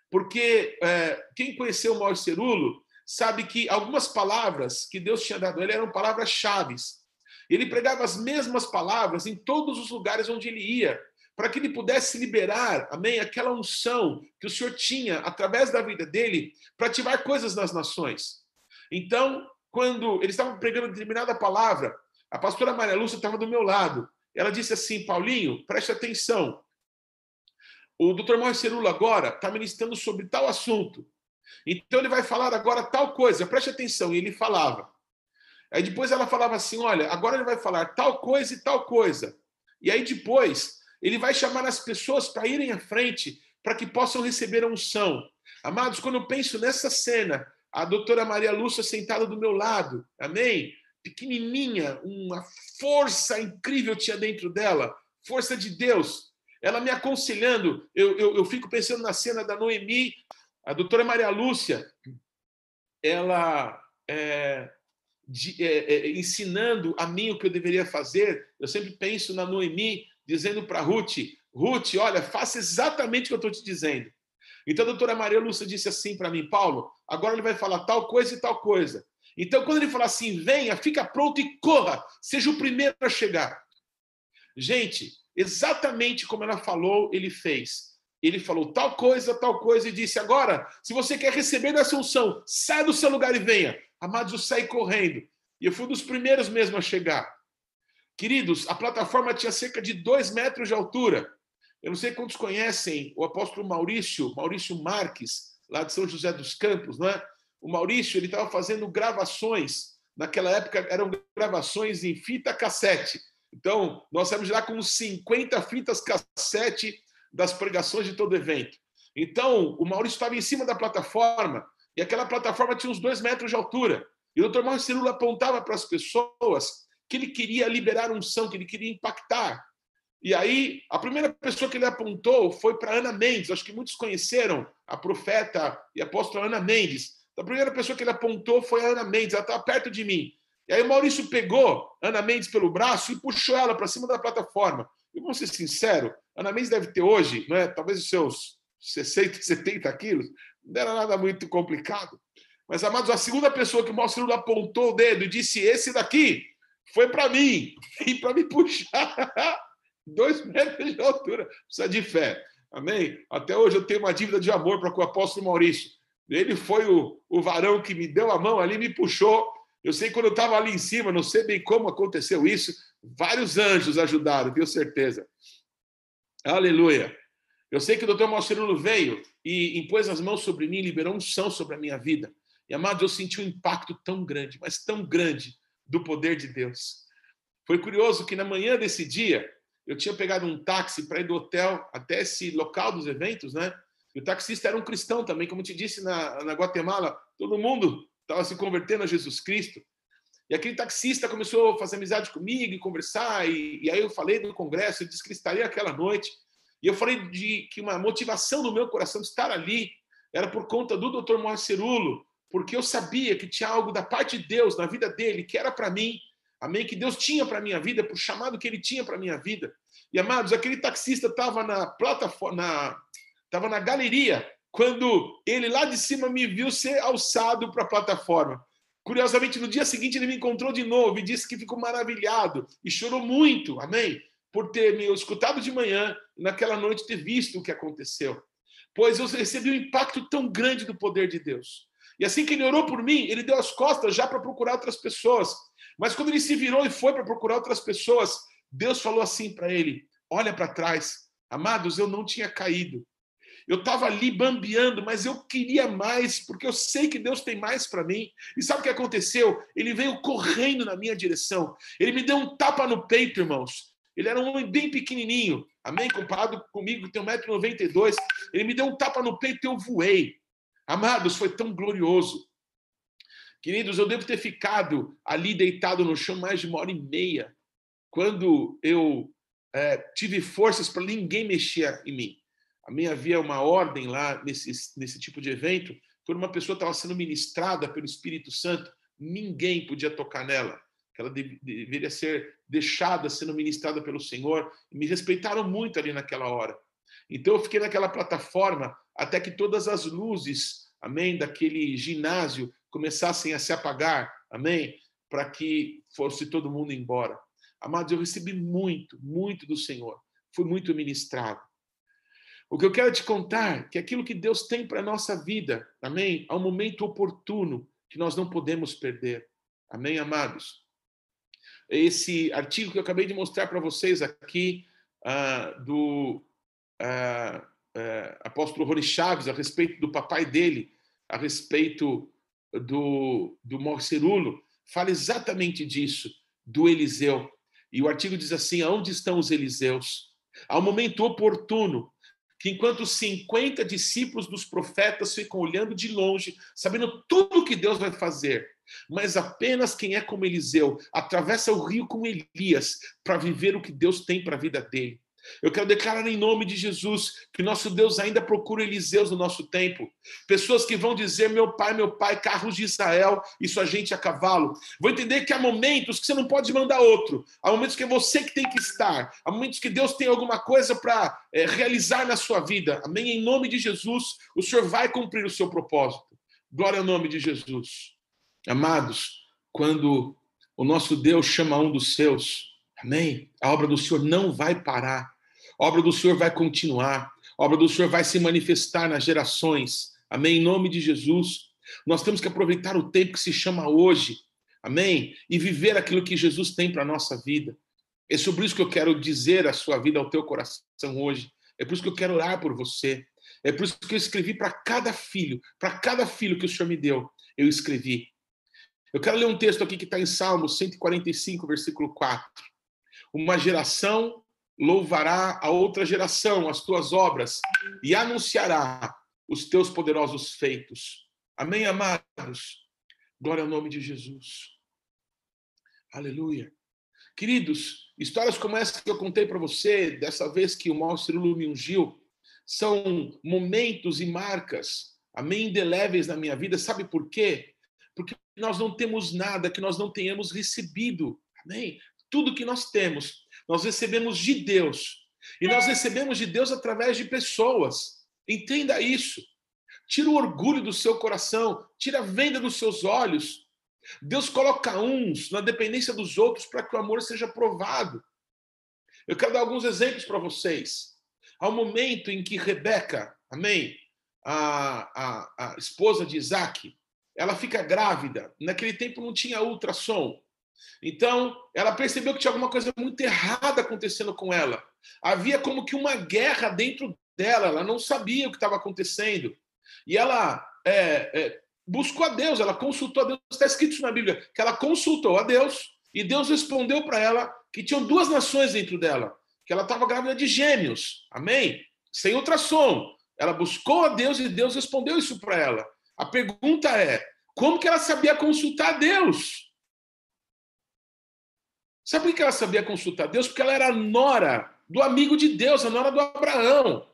S1: porque é, quem conheceu o Mauro Cerulo sabe que algumas palavras que Deus tinha dado a ele eram palavras-chave. Ele pregava as mesmas palavras em todos os lugares onde ele ia para que ele pudesse liberar, amém, aquela unção que o Senhor tinha através da vida dele para ativar coisas nas nações. Então, quando eles estavam pregando determinada palavra, a pastora Maria Lúcia estava do meu lado. Ela disse assim: Paulinho, preste atenção. O doutor Maurício Cerula agora está ministrando sobre tal assunto. Então ele vai falar agora tal coisa, preste atenção. E ele falava. Aí depois ela falava assim: olha, agora ele vai falar tal coisa e tal coisa. E aí depois ele vai chamar as pessoas para irem à frente para que possam receber a unção. Amados, quando eu penso nessa cena, a doutora Maria Lúcia sentada do meu lado, amém? Pequenininha, uma força incrível tinha dentro dela, força de Deus. Ela me aconselhando, eu, eu, eu fico pensando na cena da Noemi, a doutora Maria Lúcia, ela é, de, é, é, ensinando a mim o que eu deveria fazer. Eu sempre penso na Noemi, dizendo para Ruth: Ruth, olha, faça exatamente o que eu estou te dizendo. Então a doutora Maria Lúcia disse assim para mim: Paulo, agora ele vai falar tal coisa e tal coisa. Então, quando ele falar assim, venha, fica pronto e corra, seja o primeiro a chegar. Gente, exatamente como ela falou, ele fez. Ele falou tal coisa, tal coisa, e disse: agora, se você quer receber dessa unção, sai do seu lugar e venha. Amados, eu saí correndo. E eu fui um dos primeiros mesmo a chegar. Queridos, a plataforma tinha cerca de dois metros de altura. Eu não sei quantos conhecem o apóstolo Maurício, Maurício Marques, lá de São José dos Campos, não é? O Maurício ele estava fazendo gravações. Naquela época eram gravações em fita cassete. Então, nós saímos lá com 50 fitas cassete das pregações de todo evento. Então, o Maurício estava em cima da plataforma e aquela plataforma tinha uns dois metros de altura. E o doutor Maurício Cirula apontava para as pessoas que ele queria liberar unção, que ele queria impactar. E aí, a primeira pessoa que ele apontou foi para Ana Mendes. Acho que muitos conheceram a profeta e apóstola Ana Mendes. A primeira pessoa que ele apontou foi a Ana Mendes, ela estava perto de mim. E aí o Maurício pegou Ana Mendes pelo braço e puxou ela para cima da plataforma. E vamos ser sincero, Ana Mendes deve ter hoje, né, talvez os seus 60, 70 quilos, não era nada muito complicado. Mas, amados, a segunda pessoa que o Maurício apontou o dedo e disse: Esse daqui foi para mim, e para me puxar dois metros de altura. Precisa de fé. Amém? Até hoje eu tenho uma dívida de amor para com o apóstolo Maurício. Ele foi o, o varão que me deu a mão ali, me puxou. Eu sei quando eu estava ali em cima, não sei bem como aconteceu isso, vários anjos ajudaram, tenho certeza. Aleluia. Eu sei que o doutor Malcerulo veio e impôs as mãos sobre mim, liberou um chão sobre a minha vida. E, amado, eu senti um impacto tão grande, mas tão grande, do poder de Deus. Foi curioso que na manhã desse dia, eu tinha pegado um táxi para ir do hotel até esse local dos eventos, né? E o taxista era um cristão também, como te disse na, na Guatemala, todo mundo estava se convertendo a Jesus Cristo. E aquele taxista começou a fazer amizade comigo e conversar, e, e aí eu falei do congresso, ele disse que estaria aquela noite. E eu falei de que uma motivação do meu coração de estar ali era por conta do Dr. Moacerulo, porque eu sabia que tinha algo da parte de Deus na vida dele que era para mim, amém, que Deus tinha para minha vida, por chamado que ele tinha para minha vida. E amados, aquele taxista estava na plataforma, na, estava na galeria, quando ele lá de cima me viu ser alçado para a plataforma. Curiosamente, no dia seguinte ele me encontrou de novo e disse que ficou maravilhado e chorou muito, amém? Por ter me escutado de manhã e naquela noite ter visto o que aconteceu. Pois eu recebi um impacto tão grande do poder de Deus. E assim que ele orou por mim, ele deu as costas já para procurar outras pessoas. Mas quando ele se virou e foi para procurar outras pessoas, Deus falou assim para ele: Olha para trás. Amados, eu não tinha caído. Eu estava ali bambeando, mas eu queria mais, porque eu sei que Deus tem mais para mim. E sabe o que aconteceu? Ele veio correndo na minha direção. Ele me deu um tapa no peito, irmãos. Ele era um homem bem pequenininho, amém? Comparado comigo, que tem 1,92m. Ele me deu um tapa no peito e eu voei. Amados, foi tão glorioso. Queridos, eu devo ter ficado ali deitado no chão mais de uma hora e meia, quando eu é, tive forças para ninguém mexer em mim. A minha havia uma ordem lá nesse, nesse tipo de evento, quando uma pessoa estava sendo ministrada pelo Espírito Santo, ninguém podia tocar nela, ela deveria ser deixada sendo ministrada pelo Senhor. Me respeitaram muito ali naquela hora. Então eu fiquei naquela plataforma até que todas as luzes, amém, daquele ginásio começassem a se apagar, amém, para que fosse todo mundo embora. Amados, eu recebi muito, muito do Senhor. Fui muito ministrado. O que eu quero te contar é que aquilo que Deus tem para a nossa vida, amém? Há um momento oportuno que nós não podemos perder. Amém, amados? Esse artigo que eu acabei de mostrar para vocês aqui, uh, do uh, apóstolo Rony Chaves, a respeito do papai dele, a respeito do, do Morcerulo, fala exatamente disso, do Eliseu. E o artigo diz assim: aonde estão os Eliseus? Há um momento oportuno que enquanto 50 discípulos dos profetas ficam olhando de longe, sabendo tudo o que Deus vai fazer, mas apenas quem é como Eliseu atravessa o rio com Elias para viver o que Deus tem para a vida dele. Eu quero declarar em nome de Jesus que nosso Deus ainda procura Eliseus no nosso tempo. Pessoas que vão dizer: meu pai, meu pai, carros de Israel, isso a gente a cavalo. Vou entender que há momentos que você não pode mandar outro. Há momentos que é você que tem que estar. Há momentos que Deus tem alguma coisa para é, realizar na sua vida. Amém? Em nome de Jesus, o Senhor vai cumprir o seu propósito. Glória ao nome de Jesus. Amados, quando o nosso Deus chama um dos seus, amém? A obra do Senhor não vai parar a obra do Senhor vai continuar. A obra do Senhor vai se manifestar nas gerações. Amém? Em nome de Jesus. Nós temos que aproveitar o tempo que se chama hoje. Amém? E viver aquilo que Jesus tem para a nossa vida. É sobre isso que eu quero dizer a sua vida, ao teu coração hoje. É por isso que eu quero orar por você. É por isso que eu escrevi para cada filho, para cada filho que o Senhor me deu, eu escrevi. Eu quero ler um texto aqui que está em Salmos 145, versículo 4. Uma geração louvará a outra geração as tuas obras e anunciará os teus poderosos feitos. Amém, amados? Glória ao nome de Jesus. Aleluia. Queridos, histórias como essa que eu contei para você, dessa vez que o Mauro Cirulo me ungiu, são momentos e marcas, amém, indeléveis na minha vida. Sabe por quê? Porque nós não temos nada que nós não tenhamos recebido, amém? Tudo que nós temos, nós recebemos de Deus. E nós recebemos de Deus através de pessoas. Entenda isso. Tira o orgulho do seu coração, tira a venda dos seus olhos. Deus coloca uns na dependência dos outros para que o amor seja provado. Eu quero dar alguns exemplos para vocês. Ao momento em que Rebeca, amém, a, a, a esposa de Isaac, ela fica grávida. Naquele tempo não tinha ultrassom. Então, ela percebeu que tinha alguma coisa muito errada acontecendo com ela. Havia como que uma guerra dentro dela, ela não sabia o que estava acontecendo. E ela é, é, buscou a Deus, ela consultou a Deus. Está escrito isso na Bíblia, que ela consultou a Deus e Deus respondeu para ela que tinham duas nações dentro dela, que ela estava grávida de gêmeos. Amém? Sem ultrassom. Ela buscou a Deus e Deus respondeu isso para ela. A pergunta é: como que ela sabia consultar a Deus? Sabe por que ela sabia consultar Deus? Porque ela era nora do amigo de Deus, a nora do Abraão.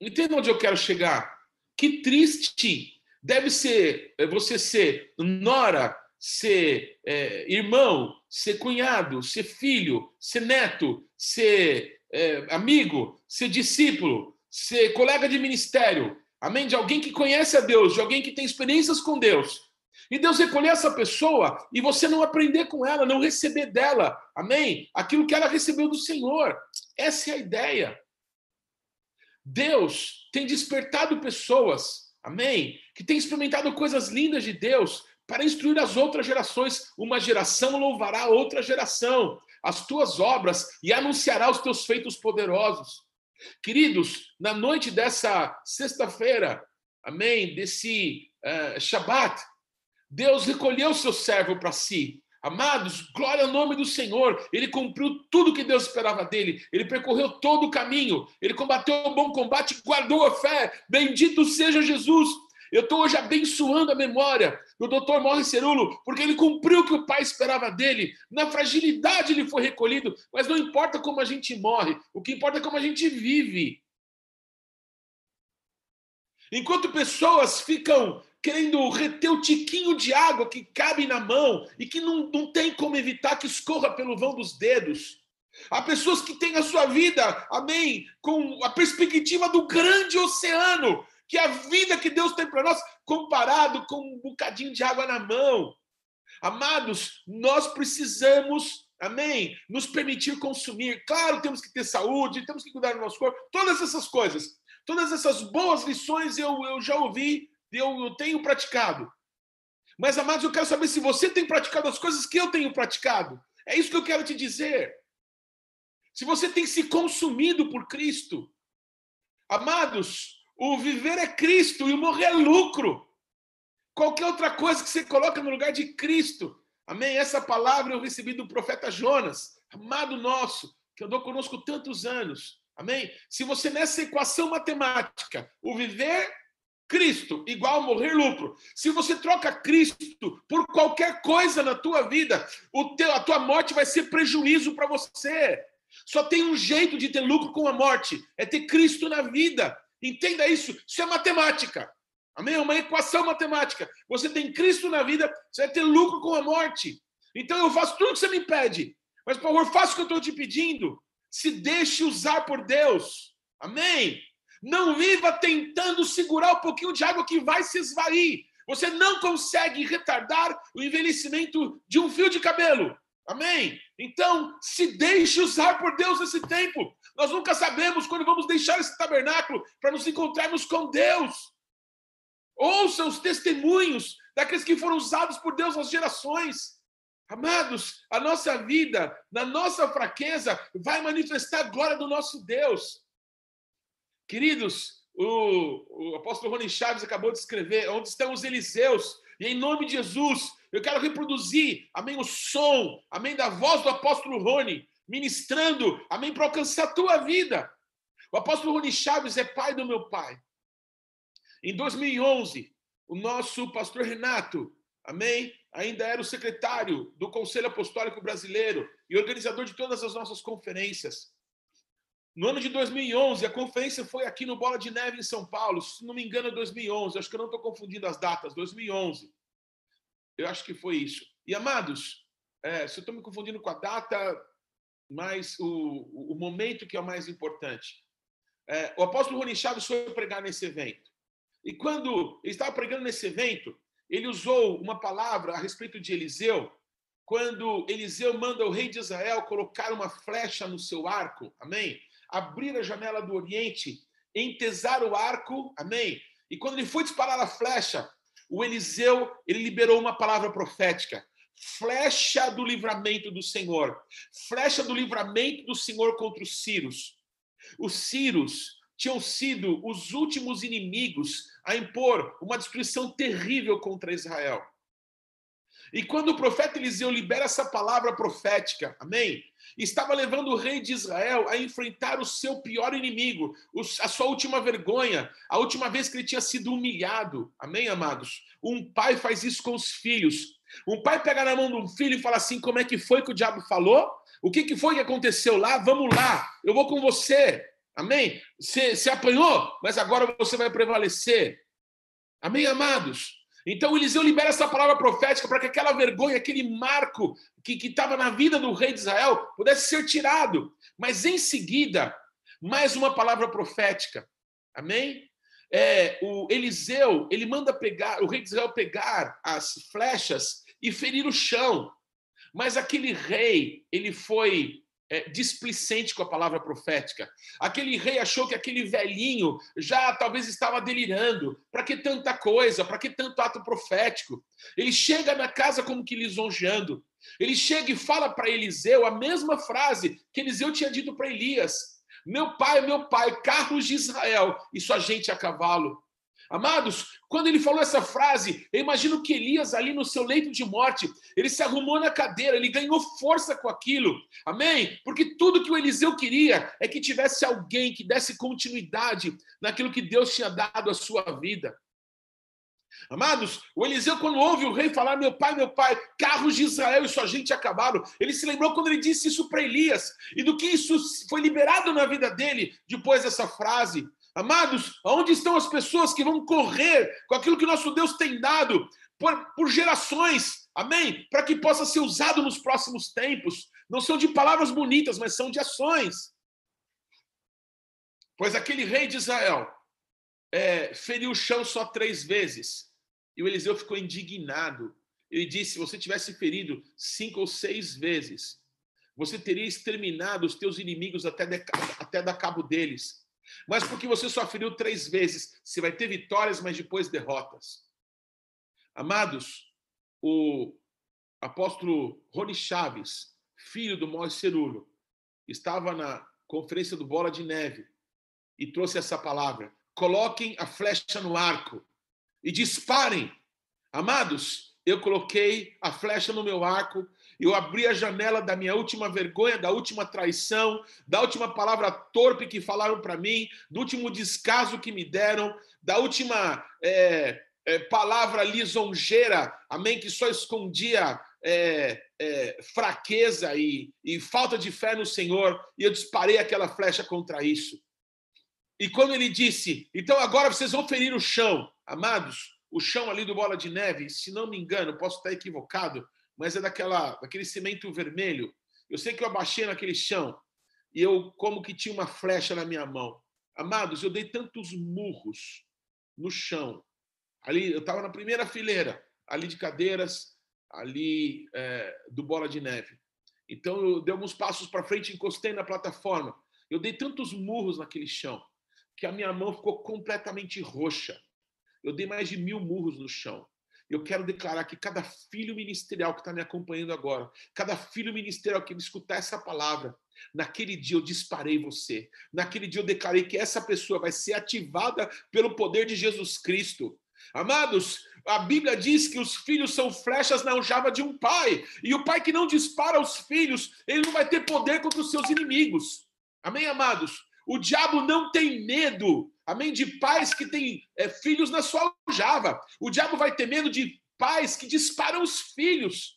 S1: Entende onde eu quero chegar? Que triste deve ser é, você ser nora, ser é, irmão, ser cunhado, ser filho, ser neto, ser é, amigo, ser discípulo, ser colega de ministério. Amém? De alguém que conhece a Deus, de alguém que tem experiências com Deus. E Deus recolher essa pessoa e você não aprender com ela, não receber dela, amém? Aquilo que ela recebeu do Senhor. Essa é a ideia. Deus tem despertado pessoas, amém? Que têm experimentado coisas lindas de Deus para instruir as outras gerações. Uma geração louvará outra geração, as tuas obras e anunciará os teus feitos poderosos. Queridos, na noite dessa sexta-feira, amém? Desse uh, Shabat, Deus recolheu seu servo para si. Amados, glória ao nome do Senhor. Ele cumpriu tudo que Deus esperava dele. Ele percorreu todo o caminho. Ele combateu o bom combate guardou a fé. Bendito seja Jesus. Eu estou hoje abençoando a memória do doutor Morris Cerulo, porque ele cumpriu o que o pai esperava dele. Na fragilidade ele foi recolhido, mas não importa como a gente morre, o que importa é como a gente vive. Enquanto pessoas ficam querendo reter o tiquinho de água que cabe na mão e que não, não tem como evitar que escorra pelo vão dos dedos. Há pessoas que têm a sua vida, amém, com a perspectiva do grande oceano, que é a vida que Deus tem para nós, comparado com um bocadinho de água na mão. Amados, nós precisamos, amém, nos permitir consumir. Claro, temos que ter saúde, temos que cuidar do nosso corpo, todas essas coisas. Todas essas boas lições eu, eu já ouvi eu, eu tenho praticado. Mas, amados, eu quero saber se você tem praticado as coisas que eu tenho praticado. É isso que eu quero te dizer. Se você tem se consumido por Cristo. Amados, o viver é Cristo e o morrer é lucro. Qualquer outra coisa que você coloca no lugar de Cristo. Amém? Essa palavra eu recebi do profeta Jonas, amado nosso, que andou conosco tantos anos. Amém? Se você nessa equação matemática, o viver Cristo igual morrer lucro. Se você troca Cristo por qualquer coisa na tua vida, o teu, a tua morte vai ser prejuízo para você. Só tem um jeito de ter lucro com a morte, é ter Cristo na vida. Entenda isso, isso é matemática. Amém? É uma equação matemática. Você tem Cristo na vida, você vai ter lucro com a morte. Então eu faço tudo que você me pede. Mas, por favor, faça o que eu estou te pedindo. Se deixe usar por Deus. Amém? Não viva tentando segurar um pouquinho de água que vai se esvair. Você não consegue retardar o envelhecimento de um fio de cabelo. Amém? Então, se deixe usar por Deus nesse tempo. Nós nunca sabemos quando vamos deixar esse tabernáculo para nos encontrarmos com Deus. Ouça os testemunhos daqueles que foram usados por Deus nas gerações. Amados, a nossa vida, na nossa fraqueza, vai manifestar a glória do nosso Deus. Queridos, o, o apóstolo Rony Chaves acabou de escrever onde estão os Eliseus, e em nome de Jesus, eu quero reproduzir, amém, o som, amém, da voz do apóstolo Rony, ministrando, amém, para alcançar a tua vida. O apóstolo Rony Chaves é pai do meu pai. Em 2011, o nosso pastor Renato, amém? Ainda era o secretário do Conselho Apostólico Brasileiro e organizador de todas as nossas conferências. No ano de 2011, a conferência foi aqui no Bola de Neve, em São Paulo. Se não me engano, é 2011. Acho que eu não estou confundindo as datas. 2011. Eu acho que foi isso. E, amados, é, se eu estou me confundindo com a data, mas o, o momento que é o mais importante. É, o apóstolo Rony Chaves foi pregar nesse evento. E quando ele estava pregando nesse evento, ele usou uma palavra a respeito de Eliseu, quando Eliseu manda o rei de Israel colocar uma flecha no seu arco, amém? Abrir a janela do Oriente, entesar o arco, amém? E quando ele foi disparar a flecha, o Eliseu, ele liberou uma palavra profética. Flecha do livramento do Senhor. Flecha do livramento do Senhor contra os Círios. Os Círios tinham sido os últimos inimigos a impor uma destruição terrível contra Israel. E quando o profeta Eliseu libera essa palavra profética, amém? Estava levando o rei de Israel a enfrentar o seu pior inimigo, a sua última vergonha, a última vez que ele tinha sido humilhado, amém, amados? Um pai faz isso com os filhos. Um pai pega na mão de um filho e fala assim: como é que foi que o diabo falou? O que, que foi que aconteceu lá? Vamos lá, eu vou com você. Amém? Você, você apanhou, mas agora você vai prevalecer. Amém, amados? Então Eliseu libera essa palavra profética para que aquela vergonha, aquele marco que estava na vida do rei de Israel pudesse ser tirado. Mas em seguida, mais uma palavra profética. Amém? É, o Eliseu, ele manda pegar, o rei de Israel pegar as flechas e ferir o chão. Mas aquele rei, ele foi é, displicente com a palavra profética. Aquele rei achou que aquele velhinho já talvez estava delirando. Para que tanta coisa? Para que tanto ato profético? Ele chega na casa como que lisonjeando. Ele chega e fala para Eliseu a mesma frase que Eliseu tinha dito para Elias: Meu pai, meu pai, carros de Israel e sua gente a cavalo. Amados, quando ele falou essa frase, eu imagino que Elias, ali no seu leito de morte, ele se arrumou na cadeira, ele ganhou força com aquilo. Amém? Porque tudo que o Eliseu queria é que tivesse alguém que desse continuidade naquilo que Deus tinha dado à sua vida. Amados, o Eliseu, quando ouve o rei falar, meu pai, meu pai, carros de Israel e sua gente acabaram, ele se lembrou quando ele disse isso para Elias e do que isso foi liberado na vida dele depois dessa frase. Amados, onde estão as pessoas que vão correr com aquilo que nosso Deus tem dado por, por gerações, amém? Para que possa ser usado nos próximos tempos. Não são de palavras bonitas, mas são de ações. Pois aquele rei de Israel é, feriu o chão só três vezes. E o Eliseu ficou indignado. Ele disse: se você tivesse ferido cinco ou seis vezes, você teria exterminado os teus inimigos até, de, até dar cabo deles. Mas porque você só feriu três vezes, você vai ter vitórias, mas depois derrotas. Amados, o apóstolo Rony Chaves, filho do Moisés Cerulo, estava na conferência do Bola de Neve e trouxe essa palavra: coloquem a flecha no arco e disparem. Amados, eu coloquei a flecha no meu arco eu abri a janela da minha última vergonha, da última traição, da última palavra torpe que falaram para mim, do último descaso que me deram, da última é, é, palavra lisonjeira, amém, que só escondia é, é, fraqueza e, e falta de fé no Senhor, e eu disparei aquela flecha contra isso. E quando ele disse, então agora vocês vão ferir o chão, amados, o chão ali do Bola de Neve, se não me engano, posso estar equivocado, mas é daquela, daquele cimento vermelho. Eu sei que eu abaixei naquele chão e eu como que tinha uma flecha na minha mão. Amados, eu dei tantos murros no chão. Ali, eu estava na primeira fileira, ali de cadeiras, ali é, do bola de neve. Então eu dei alguns passos para frente, encostei na plataforma. Eu dei tantos murros naquele chão que a minha mão ficou completamente roxa. Eu dei mais de mil murros no chão. Eu quero declarar que cada filho ministerial que está me acompanhando agora, cada filho ministerial que me escutar essa palavra, naquele dia eu disparei você. Naquele dia eu declarei que essa pessoa vai ser ativada pelo poder de Jesus Cristo. Amados, a Bíblia diz que os filhos são flechas na aljava de um pai. E o pai que não dispara os filhos, ele não vai ter poder contra os seus inimigos. Amém, amados? O diabo não tem medo, amém, de pais que têm é, filhos na sua aljava. O diabo vai ter medo de pais que disparam os filhos.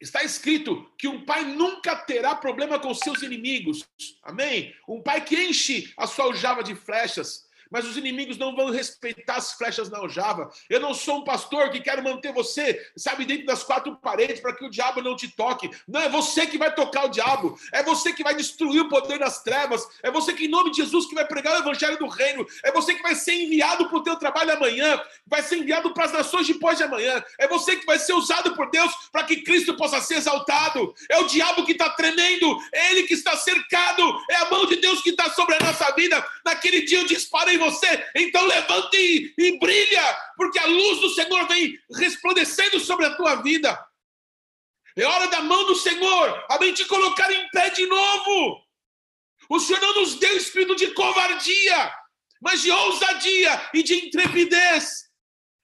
S1: Está escrito que um pai nunca terá problema com seus inimigos. Amém? Um pai que enche a sua aljava de flechas mas os inimigos não vão respeitar as flechas na aljava. Eu não sou um pastor que quero manter você, sabe, dentro das quatro paredes para que o diabo não te toque. Não, é você que vai tocar o diabo. É você que vai destruir o poder das trevas. É você que, em nome de Jesus, que vai pregar o evangelho do reino. É você que vai ser enviado para o teu trabalho amanhã. Vai ser enviado para as nações depois de amanhã. É você que vai ser usado por Deus para que Cristo possa ser exaltado. É o diabo que está tremendo. É ele que está cercado. É a mão de Deus que está sobre a nossa vida. Naquele dia eu disparei você, então levante e, e brilha, porque a luz do Senhor vem resplandecendo sobre a tua vida. É hora da mão do Senhor, amém, te colocar em pé de novo. O Senhor não nos deu espírito de covardia, mas de ousadia e de intrepidez.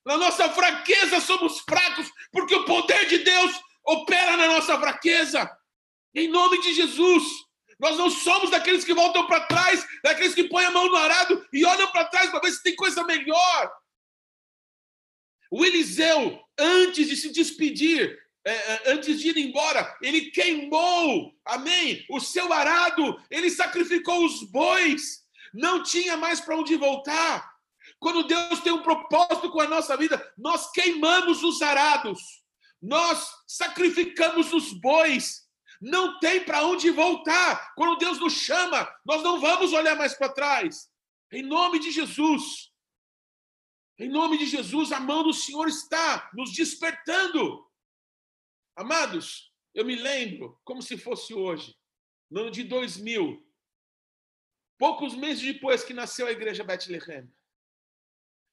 S1: Na nossa fraqueza somos fracos, porque o poder de Deus opera na nossa fraqueza. Em nome de Jesus. Nós não somos daqueles que voltam para trás, daqueles que põem a mão no arado e olham para trás para ver se tem coisa melhor. O Eliseu, antes de se despedir, é, é, antes de ir embora, ele queimou, amém, o seu arado, ele sacrificou os bois, não tinha mais para onde voltar. Quando Deus tem um propósito com a nossa vida, nós queimamos os arados, nós sacrificamos os bois, não tem para onde voltar. Quando Deus nos chama, nós não vamos olhar mais para trás. Em nome de Jesus. Em nome de Jesus, a mão do Senhor está nos despertando. Amados, eu me lembro como se fosse hoje, no ano de 2000, poucos meses depois que nasceu a igreja Bethlehem.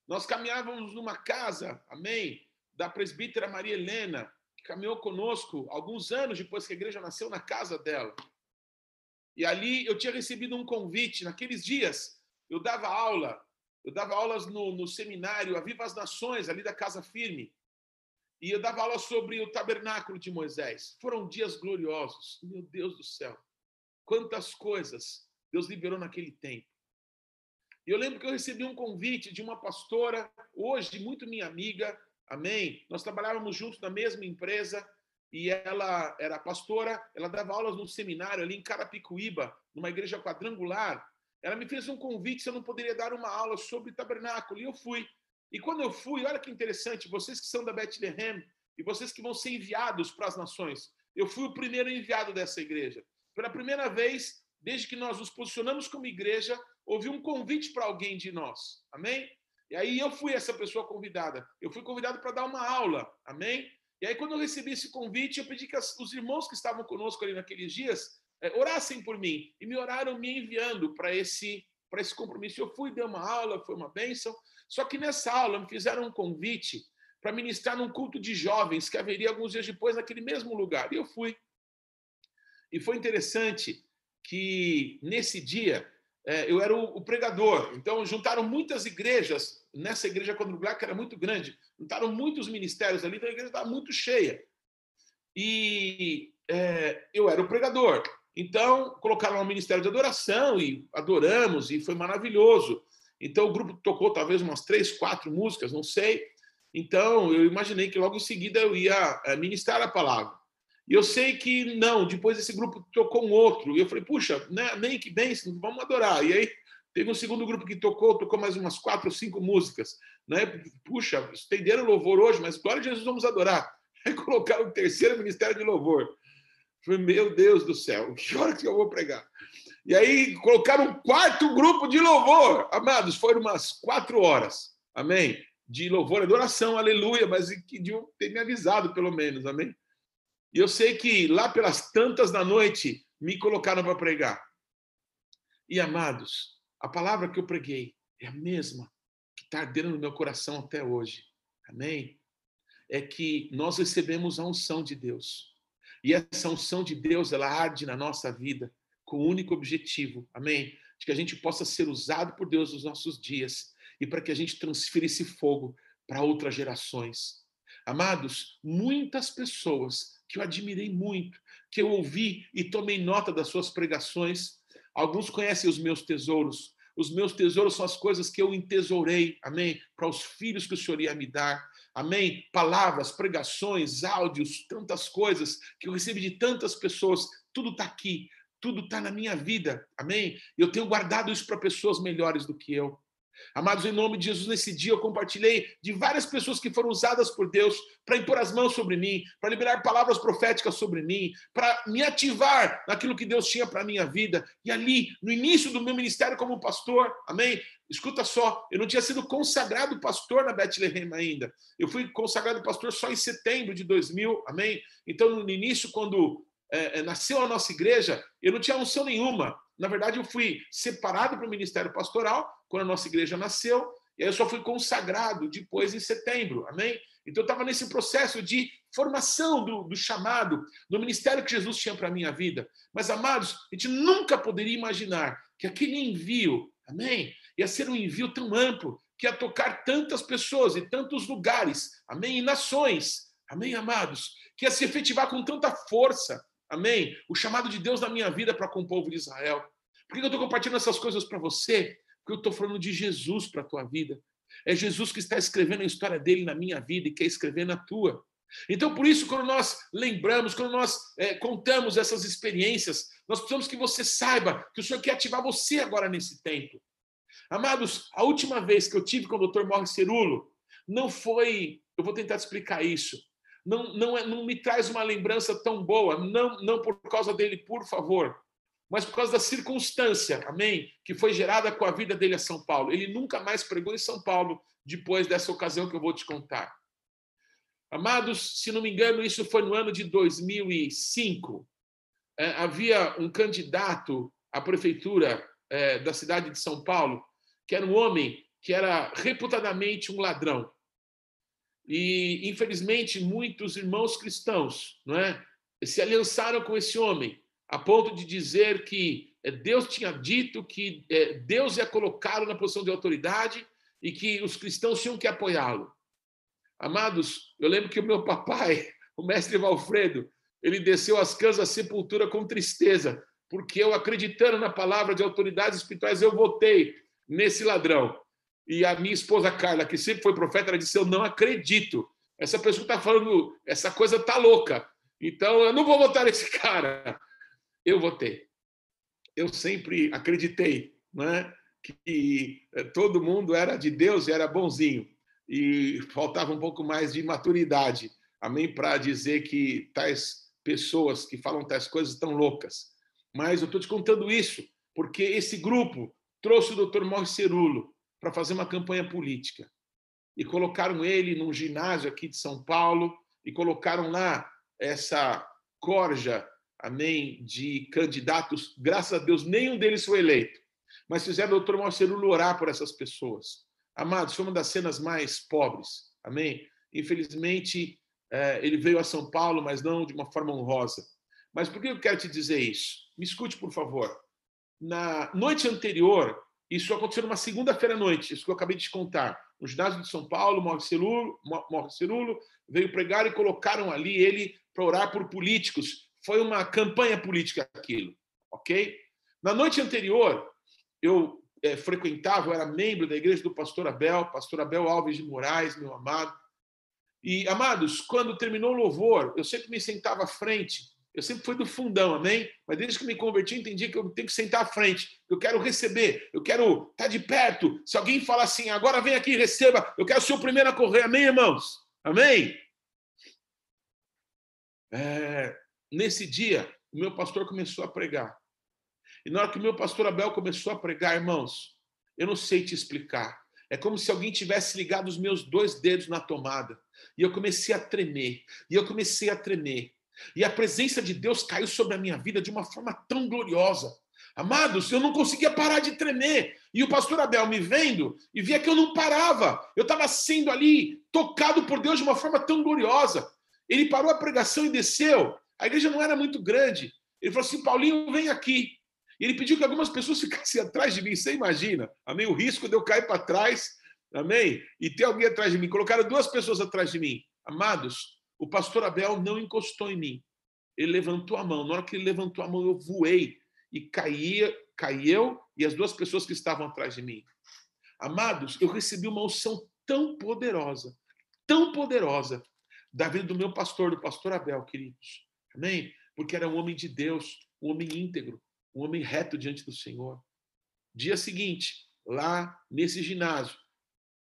S1: Nós caminhávamos numa casa, amém, da presbítera Maria Helena, caminhou conosco alguns anos depois que a igreja nasceu na casa dela. E ali eu tinha recebido um convite. Naqueles dias, eu dava aula, eu dava aulas no, no seminário Aviva as Nações, ali da Casa Firme. E eu dava aula sobre o tabernáculo de Moisés. Foram dias gloriosos. Meu Deus do céu. Quantas coisas Deus liberou naquele tempo. E eu lembro que eu recebi um convite de uma pastora, hoje muito minha amiga, Amém? Nós trabalhávamos juntos na mesma empresa e ela era pastora, ela dava aulas no seminário ali em Carapicuíba, numa igreja quadrangular. Ela me fez um convite se eu não poderia dar uma aula sobre tabernáculo e eu fui. E quando eu fui, olha que interessante, vocês que são da Bethlehem e vocês que vão ser enviados para as nações, eu fui o primeiro enviado dessa igreja. Pela primeira vez, desde que nós nos posicionamos como igreja, houve um convite para alguém de nós. Amém? E aí eu fui essa pessoa convidada. Eu fui convidado para dar uma aula. Amém? E aí, quando eu recebi esse convite, eu pedi que os irmãos que estavam conosco ali naqueles dias é, orassem por mim. E me oraram me enviando para esse, para esse compromisso. Eu fui, dei uma aula, foi uma bênção. Só que nessa aula me fizeram um convite para ministrar num culto de jovens que haveria alguns dias depois naquele mesmo lugar. E eu fui. E foi interessante que nesse dia eu era o, o, pregador. Então juntaram muitas igrejas nessa igreja quadrangular, que era muito grande, juntaram muitos ministérios ali, então a igreja estava muito cheia. E é, eu era o pregador. Então, colocaram um ministério de adoração e adoramos, e foi maravilhoso. Então, o grupo tocou talvez umas três, quatro músicas, não sei. Então, eu imaginei que logo em seguida eu ia é, ministrar a palavra. E eu sei que não, depois esse grupo tocou um outro. E eu falei, puxa, né, nem que bem, vamos adorar. E aí Teve um segundo grupo que tocou, tocou mais umas quatro ou cinco músicas. Né? Puxa, estenderam louvor hoje, mas glória a Jesus, vamos adorar. Aí colocaram o terceiro ministério de louvor. Falei, meu Deus do céu, que hora que eu vou pregar? E aí colocaram um quarto grupo de louvor. Amados, foram umas quatro horas. Amém? De louvor, adoração, aleluia, mas que deviam ter me avisado, pelo menos, amém? E eu sei que lá pelas tantas da noite me colocaram para pregar. E amados, a palavra que eu preguei é a mesma que está ardendo no meu coração até hoje. Amém? É que nós recebemos a unção de Deus. E essa unção de Deus, ela arde na nossa vida com o único objetivo, amém? De que a gente possa ser usado por Deus nos nossos dias e para que a gente transfira esse fogo para outras gerações. Amados, muitas pessoas que eu admirei muito, que eu ouvi e tomei nota das suas pregações, alguns conhecem os meus tesouros, os meus tesouros são as coisas que eu entesourei, amém? Para os filhos que o Senhor ia me dar. amém? Palavras, pregações, áudios, tantas coisas que eu recebi de tantas pessoas, tudo está aqui, tudo está na minha vida, amém? Eu tenho guardado isso para pessoas melhores do que eu. Amados, em nome de Jesus, nesse dia eu compartilhei de várias pessoas que foram usadas por Deus para impor as mãos sobre mim, para liberar palavras proféticas sobre mim, para me ativar naquilo que Deus tinha para a minha vida. E ali, no início do meu ministério como pastor, amém? Escuta só, eu não tinha sido consagrado pastor na Bethlehem ainda. Eu fui consagrado pastor só em setembro de 2000, amém? Então, no início, quando é, nasceu a nossa igreja, eu não tinha unção nenhuma. Na verdade, eu fui separado para o ministério pastoral quando a nossa igreja nasceu, e aí eu só fui consagrado depois em setembro, amém? Então eu estava nesse processo de formação do, do, chamado, do ministério que Jesus tinha para a minha vida. Mas, amados, a gente nunca poderia imaginar que aquele envio, amém? Ia ser um envio tão amplo, que ia tocar tantas pessoas e tantos lugares, amém? E nações, amém, amados? Que ia se efetivar com tanta força, Amém? O chamado de Deus na minha vida para com o povo de Israel. Por que eu estou compartilhando essas coisas para você? Porque eu estou falando de Jesus para a tua vida. É Jesus que está escrevendo a história dele na minha vida e quer escrever na tua. Então, por isso, quando nós lembramos, quando nós é, contamos essas experiências, nós precisamos que você saiba que o Senhor quer ativar você agora nesse tempo. Amados, a última vez que eu tive com o Dr. Morris Cerulo, não foi. Eu vou tentar te explicar isso não, não, é, não me traz uma lembrança tão boa, não, não por causa dele, por favor, mas por causa da circunstância, amém? Que foi gerada com a vida dele a São Paulo. Ele nunca mais pregou em São Paulo depois dessa ocasião que eu vou te contar. Amados, se não me engano, isso foi no ano de 2005. É, havia um candidato à prefeitura é, da cidade de São Paulo, que era um homem que era reputadamente um ladrão. E, infelizmente, muitos irmãos cristãos não é, se aliançaram com esse homem, a ponto de dizer que é, Deus tinha dito que é, Deus ia colocá-lo na posição de autoridade e que os cristãos tinham que apoiá-lo. Amados, eu lembro que o meu papai, o mestre Valfredo, ele desceu as canas da sepultura com tristeza, porque eu, acreditando na palavra de autoridades espirituais, eu votei nesse ladrão. E a minha esposa Carla, que sempre foi profeta, ela disse: Eu não acredito. Essa pessoa está falando, essa coisa está louca. Então eu não vou votar nesse cara. Eu votei. Eu sempre acreditei né, que eh, todo mundo era de Deus e era bonzinho. E faltava um pouco mais de maturidade, amém, para dizer que tais pessoas que falam tais coisas estão loucas. Mas eu estou te contando isso porque esse grupo trouxe o Dr. Morris Cerulo, para fazer uma campanha política. E colocaram ele num ginásio aqui de São Paulo e colocaram lá essa corja, amém, de candidatos. Graças a Deus, nenhum deles foi eleito. Mas fizeram o doutor Marcelo orar por essas pessoas. Amados, foi uma das cenas mais pobres. Amém? Infelizmente, é, ele veio a São Paulo, mas não de uma forma honrosa. Mas por que eu quero te dizer isso? Me escute, por favor. Na noite anterior, isso aconteceu numa segunda-feira à noite, isso que eu acabei de contar. No ginásio de São Paulo, Mauricio Cerulo veio pregar e colocaram ali ele para orar por políticos. Foi uma campanha política aquilo, ok? Na noite anterior, eu é, frequentava, eu era membro da igreja do pastor Abel, pastor Abel Alves de Moraes, meu amado. E, amados, quando terminou o louvor, eu sempre me sentava à frente eu sempre fui do fundão, amém? Mas desde que me converti, entendi que eu tenho que sentar à frente. Eu quero receber, eu quero estar de perto. Se alguém fala assim, agora vem aqui e receba, eu quero ser o primeiro a correr, amém, irmãos? Amém? É, nesse dia, o meu pastor começou a pregar. E na hora que o meu pastor Abel começou a pregar, irmãos, eu não sei te explicar. É como se alguém tivesse ligado os meus dois dedos na tomada. E eu comecei a tremer. E eu comecei a tremer. E a presença de Deus caiu sobre a minha vida de uma forma tão gloriosa. Amados, eu não conseguia parar de tremer. E o pastor Abel me vendo e via que eu não parava. Eu estava sendo ali tocado por Deus de uma forma tão gloriosa. Ele parou a pregação e desceu. A igreja não era muito grande. Ele falou assim: Paulinho, vem aqui. Ele pediu que algumas pessoas ficassem atrás de mim. Você imagina? Amém? O risco de eu cair para trás. Amém? E ter alguém atrás de mim. Colocaram duas pessoas atrás de mim. Amados, o pastor Abel não encostou em mim. Ele levantou a mão. Na hora que ele levantou a mão, eu voei e caía, caí eu e as duas pessoas que estavam atrás de mim. Amados, eu recebi uma unção tão poderosa, tão poderosa da vida do meu pastor, do pastor Abel, queridos. Amém? Porque era um homem de Deus, um homem íntegro, um homem reto diante do Senhor. Dia seguinte, lá nesse ginásio,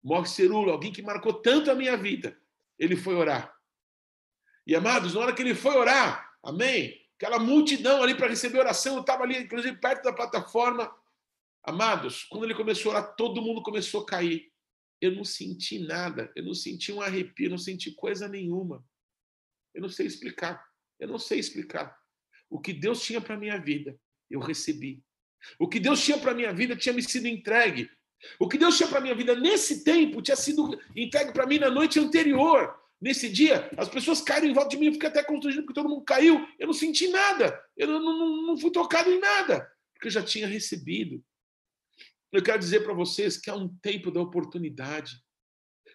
S1: morre Cerulo, alguém que marcou tanto a minha vida. Ele foi orar. E amados, na hora que ele foi orar, amém? Aquela multidão ali para receber oração, eu estava ali, inclusive, perto da plataforma. Amados, quando ele começou a orar, todo mundo começou a cair. Eu não senti nada, eu não senti um arrepio, eu não senti coisa nenhuma. Eu não sei explicar, eu não sei explicar. O que Deus tinha para minha vida, eu recebi. O que Deus tinha para minha vida tinha me sido entregue. O que Deus tinha para minha vida nesse tempo tinha sido entregue para mim na noite anterior. Nesse dia, as pessoas caíram em volta de mim, eu fiquei até constrangido porque todo mundo caiu. Eu não senti nada, eu não, não, não fui tocado em nada, porque eu já tinha recebido. Eu quero dizer para vocês que há um tempo da oportunidade.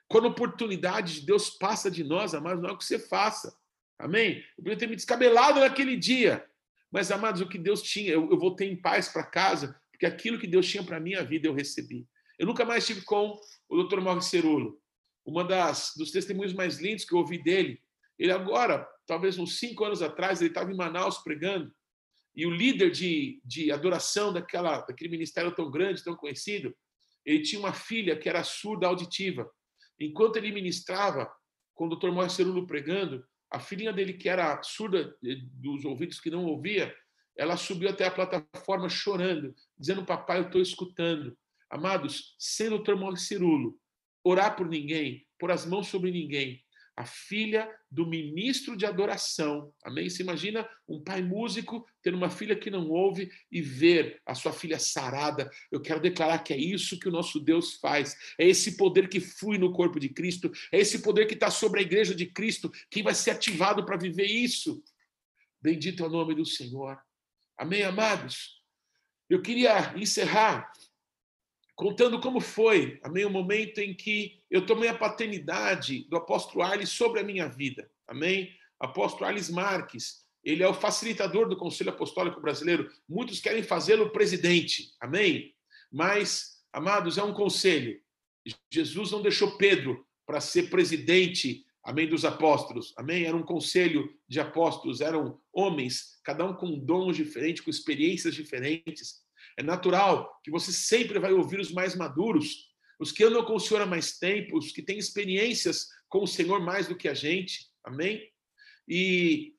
S1: Quando a oportunidade de Deus passa de nós, amados, não é o que você faça. Amém? Eu podia ter me descabelado naquele dia. Mas, amados, o que Deus tinha, eu, eu voltei em paz para casa, porque aquilo que Deus tinha para a minha vida eu recebi. Eu nunca mais estive com o Dr. Mauricio Cerulo. Uma das dos testemunhos mais lindos que eu ouvi dele, ele agora, talvez uns cinco anos atrás, ele estava em Manaus pregando, e o líder de, de adoração daquela, daquele ministério tão grande, tão conhecido, ele tinha uma filha que era surda auditiva. Enquanto ele ministrava, com o Dr. Mauricio Cerulo pregando, a filhinha dele, que era surda dos ouvidos, que não ouvia, ela subiu até a plataforma chorando, dizendo: Papai, eu estou escutando. Amados, sendo o Dr. Cirulo, orar por ninguém, pôr as mãos sobre ninguém, a filha do ministro de adoração. Amém? Você imagina um pai músico ter uma filha que não ouve e ver a sua filha sarada. Eu quero declarar que é isso que o nosso Deus faz. É esse poder que flui no corpo de Cristo. É esse poder que está sobre a igreja de Cristo. Quem vai ser ativado para viver isso? Bendito é o nome do Senhor. Amém, amados? Eu queria encerrar contando como foi, amém, o momento em que eu tomei a paternidade do apóstolo Arles sobre a minha vida, amém? Apóstolo Arles Marques, ele é o facilitador do Conselho Apostólico Brasileiro. Muitos querem fazê-lo presidente, amém? Mas, amados, é um conselho. Jesus não deixou Pedro para ser presidente, amém, dos apóstolos, amém? Era um conselho de apóstolos, eram homens, cada um com dons diferentes, com experiências diferentes, é natural que você sempre vai ouvir os mais maduros, os que andam com o Senhor há mais tempo, os que têm experiências com o Senhor mais do que a gente. Amém? E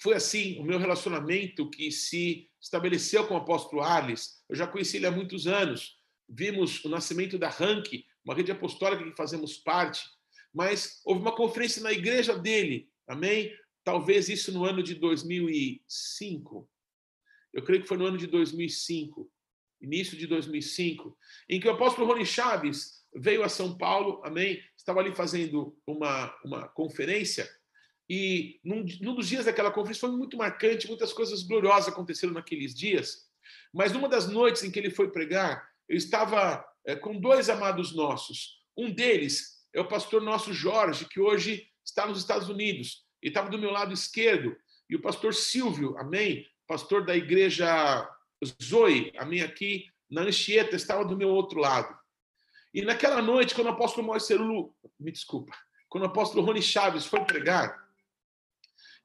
S1: foi assim o meu relacionamento que se estabeleceu com o apóstolo Arles. Eu já conheci ele há muitos anos. Vimos o nascimento da Rank, uma rede apostólica que fazemos parte. Mas houve uma conferência na igreja dele. Amém? Talvez isso no ano de 2005 eu creio que foi no ano de 2005, início de 2005, em que o apóstolo Rony Chaves veio a São Paulo, amém? Estava ali fazendo uma, uma conferência e num, num dos dias daquela conferência foi muito marcante, muitas coisas gloriosas aconteceram naqueles dias. Mas numa das noites em que ele foi pregar, eu estava é, com dois amados nossos. Um deles é o pastor nosso Jorge, que hoje está nos Estados Unidos. e estava do meu lado esquerdo. E o pastor Silvio, amém? Pastor da igreja Zoe, a minha aqui na Anchieta, estava do meu outro lado. E naquela noite, quando o apóstolo Moisés me desculpa, quando o apóstolo Rony Chaves foi pregar,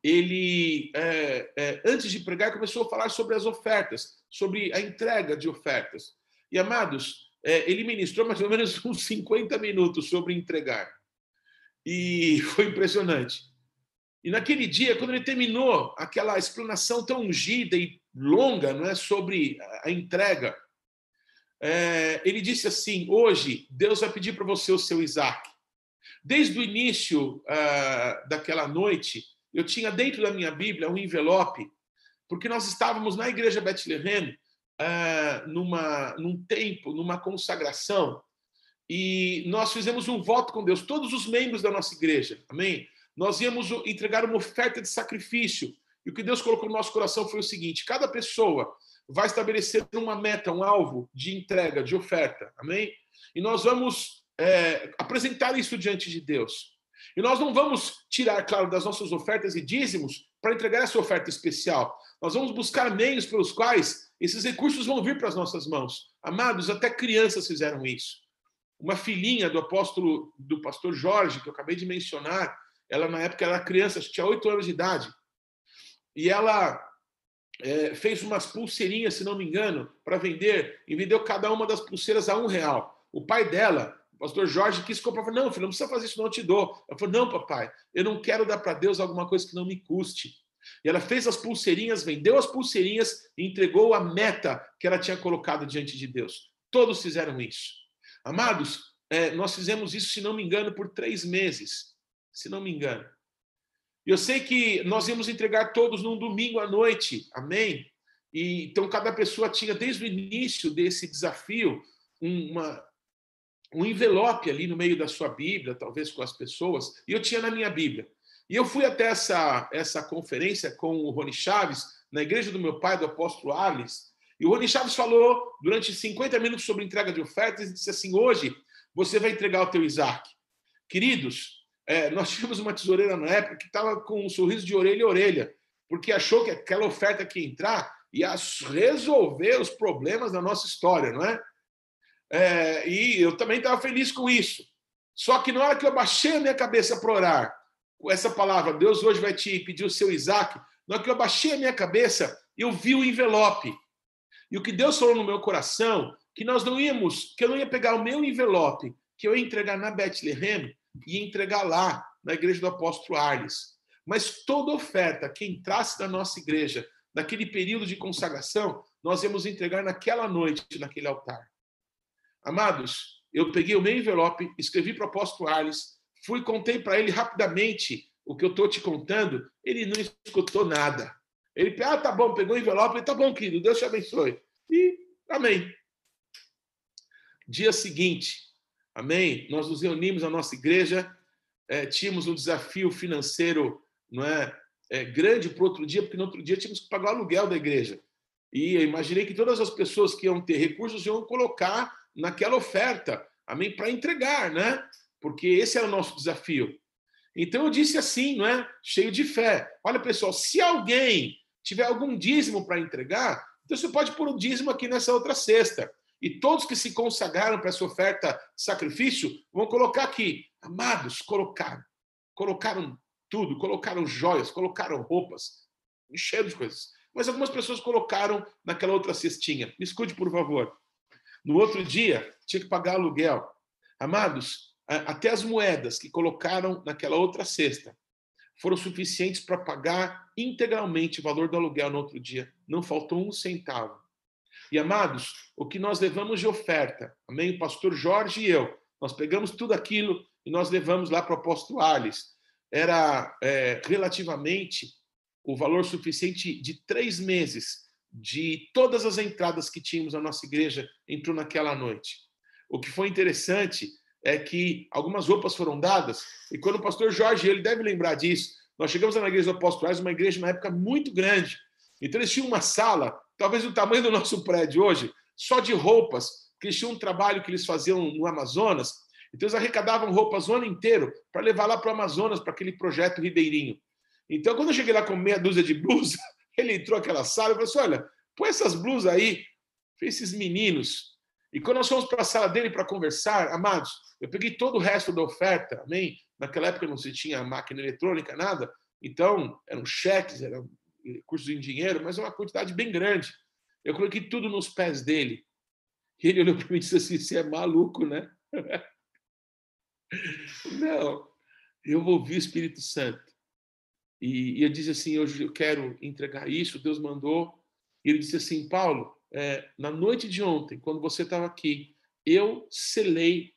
S1: ele, é, é, antes de pregar, começou a falar sobre as ofertas, sobre a entrega de ofertas. E, amados, é, ele ministrou mais ou menos uns 50 minutos sobre entregar. E foi impressionante. E naquele dia, quando ele terminou aquela explanação tão ungida e longa não é, sobre a entrega, é, ele disse assim: Hoje, Deus vai pedir para você o seu Isaac. Desde o início uh, daquela noite, eu tinha dentro da minha Bíblia um envelope, porque nós estávamos na igreja Bethlehem uh, numa, num tempo, numa consagração, e nós fizemos um voto com Deus, todos os membros da nossa igreja, amém? Nós íamos entregar uma oferta de sacrifício. E o que Deus colocou no nosso coração foi o seguinte: cada pessoa vai estabelecer uma meta, um alvo de entrega, de oferta. Amém? E nós vamos é, apresentar isso diante de Deus. E nós não vamos tirar, claro, das nossas ofertas e dízimos para entregar essa oferta especial. Nós vamos buscar meios pelos quais esses recursos vão vir para as nossas mãos. Amados, até crianças fizeram isso. uma filhinha do apóstolo, do pastor Jorge, que eu acabei de mencionar. Ela, na época, era criança, tinha oito anos de idade. E ela é, fez umas pulseirinhas, se não me engano, para vender, e vendeu cada uma das pulseiras a um real. O pai dela, o pastor Jorge, quis comprar. Falou, não, filho, não precisa fazer isso, não eu te dou. Ela falou, não, papai, eu não quero dar para Deus alguma coisa que não me custe. E ela fez as pulseirinhas, vendeu as pulseirinhas e entregou a meta que ela tinha colocado diante de Deus. Todos fizeram isso. Amados, é, nós fizemos isso, se não me engano, por três meses. Se não me engano. Eu sei que nós íamos entregar todos num domingo à noite, amém? E, então, cada pessoa tinha, desde o início desse desafio, uma, um envelope ali no meio da sua Bíblia, talvez com as pessoas, e eu tinha na minha Bíblia. E eu fui até essa, essa conferência com o Rony Chaves, na igreja do meu pai, do apóstolo Alice, e o Rony Chaves falou durante 50 minutos sobre entrega de ofertas e disse assim: hoje você vai entregar o teu Isaac. Queridos, é, nós tínhamos uma tesoureira na época que estava com um sorriso de orelha a orelha, porque achou que aquela oferta que ia entrar ia resolver os problemas da nossa história, não é? é e eu também estava feliz com isso. Só que na hora que eu baixei a minha cabeça para orar, com essa palavra, Deus hoje vai te pedir o seu Isaac, na hora que eu baixei a minha cabeça, eu vi o envelope. E o que Deus falou no meu coração, que nós não íamos, que eu não ia pegar o meu envelope, que eu ia entregar na Bethlehem, e entregar lá, na igreja do apóstolo Arles. Mas toda oferta que entrasse na nossa igreja, naquele período de consagração, nós íamos entregar naquela noite, naquele altar. Amados, eu peguei o meu envelope, escrevi para o apóstolo Arles, fui contei para ele rapidamente o que eu estou te contando, ele não escutou nada. Ele, ah, tá bom, pegou o envelope, tá bom, querido, Deus te abençoe. E amém. Dia seguinte, Amém? Nós nos reunimos na nossa igreja, é, tínhamos um desafio financeiro não é, é grande para outro dia, porque no outro dia tínhamos que pagar o aluguel da igreja. E eu imaginei que todas as pessoas que iam ter recursos iam colocar naquela oferta, amém, para entregar, né? Porque esse era o nosso desafio. Então eu disse assim, não é? Cheio de fé. Olha, pessoal, se alguém tiver algum dízimo para entregar, então você pode pôr o dízimo aqui nessa outra cesta. E todos que se consagraram para essa oferta sacrifício vão colocar aqui, amados, colocaram. Colocaram tudo, colocaram joias, colocaram roupas, encheram de coisas. Mas algumas pessoas colocaram naquela outra cestinha. Me escute, por favor. No outro dia, tinha que pagar aluguel. Amados, até as moedas que colocaram naquela outra cesta foram suficientes para pagar integralmente o valor do aluguel no outro dia. Não faltou um centavo. E amados, o que nós levamos de oferta, amém? O pastor Jorge e eu, nós pegamos tudo aquilo e nós levamos lá para o apóstolo Alice. Era é, relativamente o valor suficiente de três meses de todas as entradas que tínhamos na nossa igreja entrou naquela noite. O que foi interessante é que algumas roupas foram dadas e quando o pastor Jorge, ele deve lembrar disso, nós chegamos na igreja do apóstolo uma igreja na época muito grande. Então eles tinham uma sala talvez o tamanho do nosso prédio hoje, só de roupas, que eles tinham um trabalho que eles faziam no Amazonas, então eles arrecadavam roupas o ano inteiro para levar lá para o Amazonas, para aquele projeto Ribeirinho. Então, quando eu cheguei lá com meia dúzia de blusas, ele entrou naquela sala e falou assim: olha, põe essas blusas aí, esses meninos. E quando nós fomos para a sala dele para conversar, amados, eu peguei todo o resto da oferta, amém? Naquela época não se tinha máquina eletrônica, nada. Então, eram cheques, eram cursos em dinheiro, mas é uma quantidade bem grande. Eu coloquei tudo nos pés dele. E ele olhou para mim e disse assim: Você é maluco, né? Não, eu vou ouvir o Espírito Santo. E, e eu disse assim: Hoje eu quero entregar isso, Deus mandou. E ele disse assim: Paulo, é, na noite de ontem, quando você estava aqui, eu selei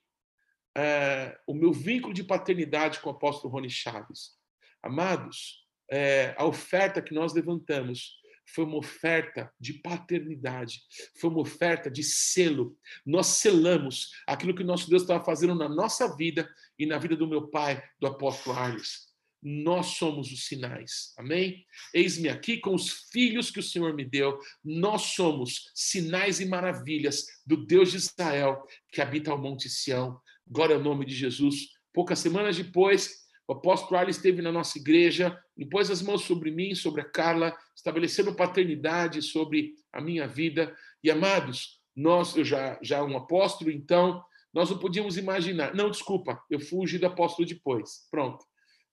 S1: é, o meu vínculo de paternidade com o apóstolo Rony Chaves. Amados, é, a oferta que nós levantamos foi uma oferta de paternidade, foi uma oferta de selo. Nós selamos aquilo que nosso Deus estava fazendo na nossa vida e na vida do meu pai, do apóstolo Arles. Nós somos os sinais, amém? Eis-me aqui com os filhos que o Senhor me deu. Nós somos sinais e maravilhas do Deus de Israel que habita ao Monte Sião. Glória ao nome de Jesus. Poucas semanas depois, o apóstolo Arles esteve na nossa igreja e pôs as mãos sobre mim, sobre a Carla, estabelecendo paternidade sobre a minha vida. E amados, nós, eu já, já um apóstolo, então, Nós não podíamos imaginar. Não, desculpa, eu fui ungido apóstolo depois. Pronto,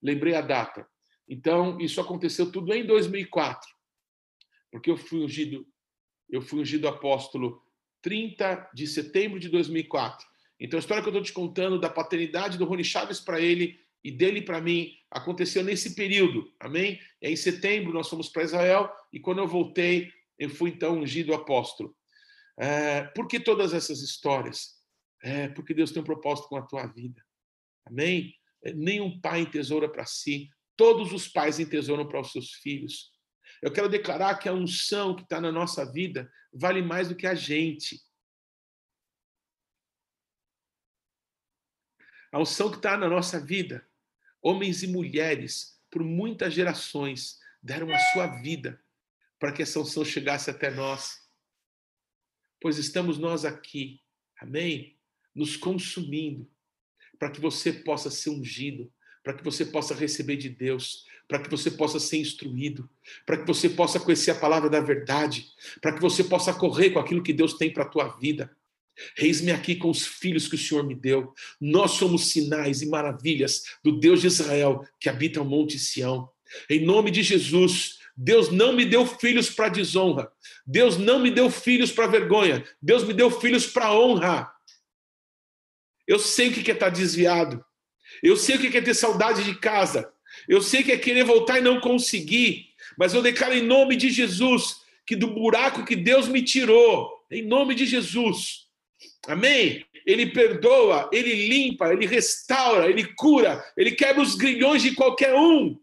S1: lembrei a data. Então, isso aconteceu tudo em 2004. Porque eu fui ungido, eu fui ungido apóstolo 30 de setembro de 2004. Então, a história que eu estou te contando da paternidade do Rony Chaves para ele e dele para mim aconteceu nesse período, amém? É em setembro nós fomos para Israel e quando eu voltei, eu fui então ungido apóstolo. É, por que todas essas histórias? É porque Deus tem um propósito com a tua vida, amém? É, nenhum pai tesoura para si, todos os pais entesouram para os seus filhos. Eu quero declarar que a unção que está na nossa vida vale mais do que a gente. A unção que está na nossa vida Homens e mulheres, por muitas gerações, deram a sua vida para que essa unção chegasse até nós. Pois estamos nós aqui, amém? Nos consumindo, para que você possa ser ungido, para que você possa receber de Deus, para que você possa ser instruído, para que você possa conhecer a palavra da verdade, para que você possa correr com aquilo que Deus tem para a tua vida. Eis-me aqui com os filhos que o Senhor me deu. Nós somos sinais e maravilhas do Deus de Israel que habita o Monte Sião. Em nome de Jesus, Deus não me deu filhos para desonra. Deus não me deu filhos para vergonha. Deus me deu filhos para honra. Eu sei o que é estar desviado. Eu sei o que é ter saudade de casa. Eu sei que é querer voltar e não conseguir. Mas eu declaro em nome de Jesus que do buraco que Deus me tirou, em nome de Jesus, Amém? Ele perdoa, ele limpa, ele restaura, ele cura, ele quebra os grilhões de qualquer um.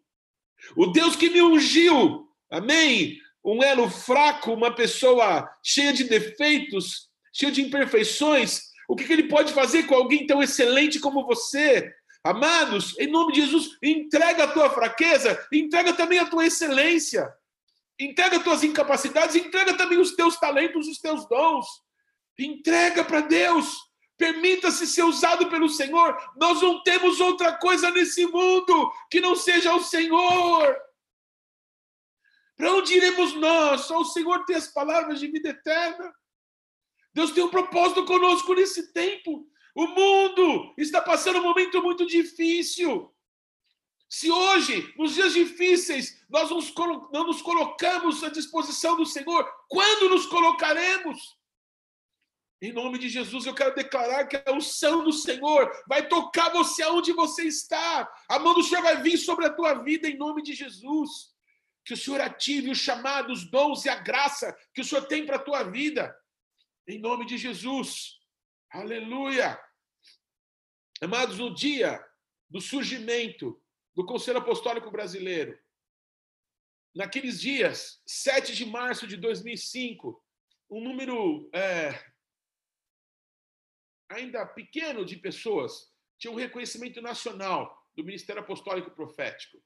S1: O Deus que me ungiu, amém? Um elo fraco, uma pessoa cheia de defeitos, cheia de imperfeições, o que ele pode fazer com alguém tão excelente como você? Amados, em nome de Jesus, entrega a tua fraqueza, entrega também a tua excelência, entrega as tuas incapacidades, entrega também os teus talentos, os teus dons. Entrega para Deus. Permita-se ser usado pelo Senhor. Nós não temos outra coisa nesse mundo que não seja o Senhor. Para onde iremos nós? Só o Senhor tem as palavras de vida eterna. Deus tem um propósito conosco nesse tempo. O mundo está passando um momento muito difícil. Se hoje, nos dias difíceis, nós não nos colocamos à disposição do Senhor, quando nos colocaremos? Em nome de Jesus, eu quero declarar que a unção do Senhor vai tocar você aonde você está. A mão do Senhor vai vir sobre a tua vida em nome de Jesus. Que o Senhor ative os chamados, os dons e a graça que o Senhor tem para a tua vida. Em nome de Jesus. Aleluia. Amados, no dia do surgimento do Conselho Apostólico Brasileiro, naqueles dias, 7 de março de 2005, um número é, ainda pequeno de pessoas tinha um reconhecimento nacional do Ministério Apostólico Profético.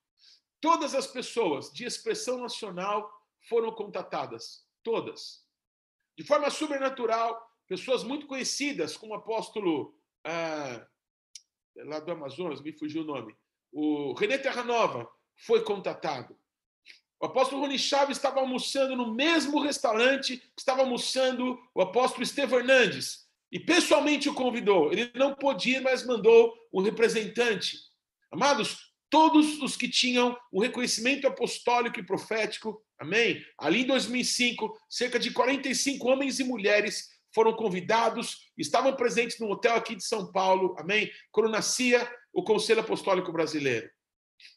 S1: Todas as pessoas de expressão nacional foram contatadas, todas. De forma sobrenatural, pessoas muito conhecidas, como o apóstolo ah, lá do Amazonas, me fugiu o nome, o René Terranova foi contatado. O apóstolo Rony Chaves estava almoçando no mesmo restaurante que estava almoçando o apóstolo Estevão Hernandes, e pessoalmente o convidou. Ele não podia, mas mandou um representante. Amados, todos os que tinham o reconhecimento apostólico e profético, amém? Ali em 2005, cerca de 45 homens e mulheres foram convidados, estavam presentes no hotel aqui de São Paulo, amém? Quando nascia o Conselho Apostólico Brasileiro.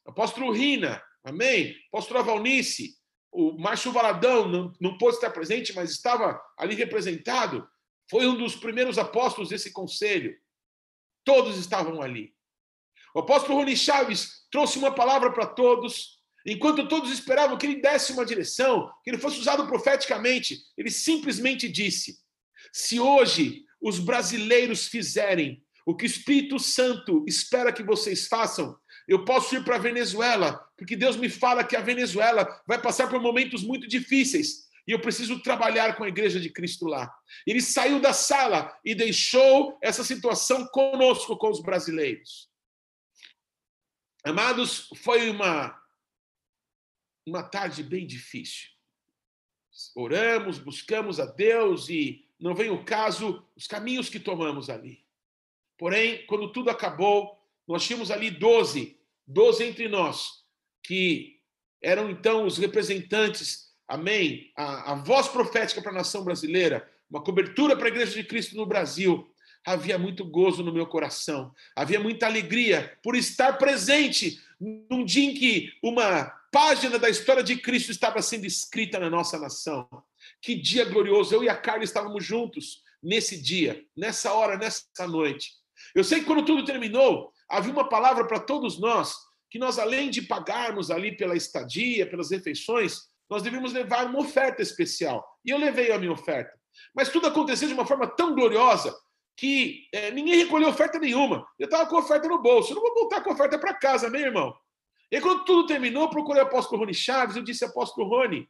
S1: Apóstolo Rina, amém? Apóstolo Avalnice, o Márcio Valadão não, não pôde estar presente, mas estava ali representado. Foi um dos primeiros apóstolos desse conselho. Todos estavam ali. O apóstolo Rony Chaves trouxe uma palavra para todos. Enquanto todos esperavam que ele desse uma direção, que ele fosse usado profeticamente, ele simplesmente disse: Se hoje os brasileiros fizerem o que o Espírito Santo espera que vocês façam, eu posso ir para a Venezuela, porque Deus me fala que a Venezuela vai passar por momentos muito difíceis e eu preciso trabalhar com a igreja de Cristo lá. Ele saiu da sala e deixou essa situação conosco, com os brasileiros. Amados, foi uma, uma tarde bem difícil. Oramos, buscamos a Deus e não vem o caso os caminhos que tomamos ali. Porém, quando tudo acabou, nós tínhamos ali 12, 12 entre nós, que eram então os representantes, amém, a, a voz profética para a nação brasileira, uma cobertura para a Igreja de Cristo no Brasil. Havia muito gozo no meu coração, havia muita alegria por estar presente num dia em que uma página da história de Cristo estava sendo escrita na nossa nação. Que dia glorioso! Eu e a Carla estávamos juntos nesse dia, nessa hora, nessa noite. Eu sei que quando tudo terminou, havia uma palavra para todos nós, que nós, além de pagarmos ali pela estadia, pelas refeições, nós devíamos levar uma oferta especial. E eu levei a minha oferta. Mas tudo aconteceu de uma forma tão gloriosa que é, ninguém recolheu oferta nenhuma. Eu estava com oferta no bolso. Eu não vou voltar com oferta para casa, meu irmão. E quando tudo terminou, procurei o apóstolo Rony Chaves. Eu disse, apóstolo Rony,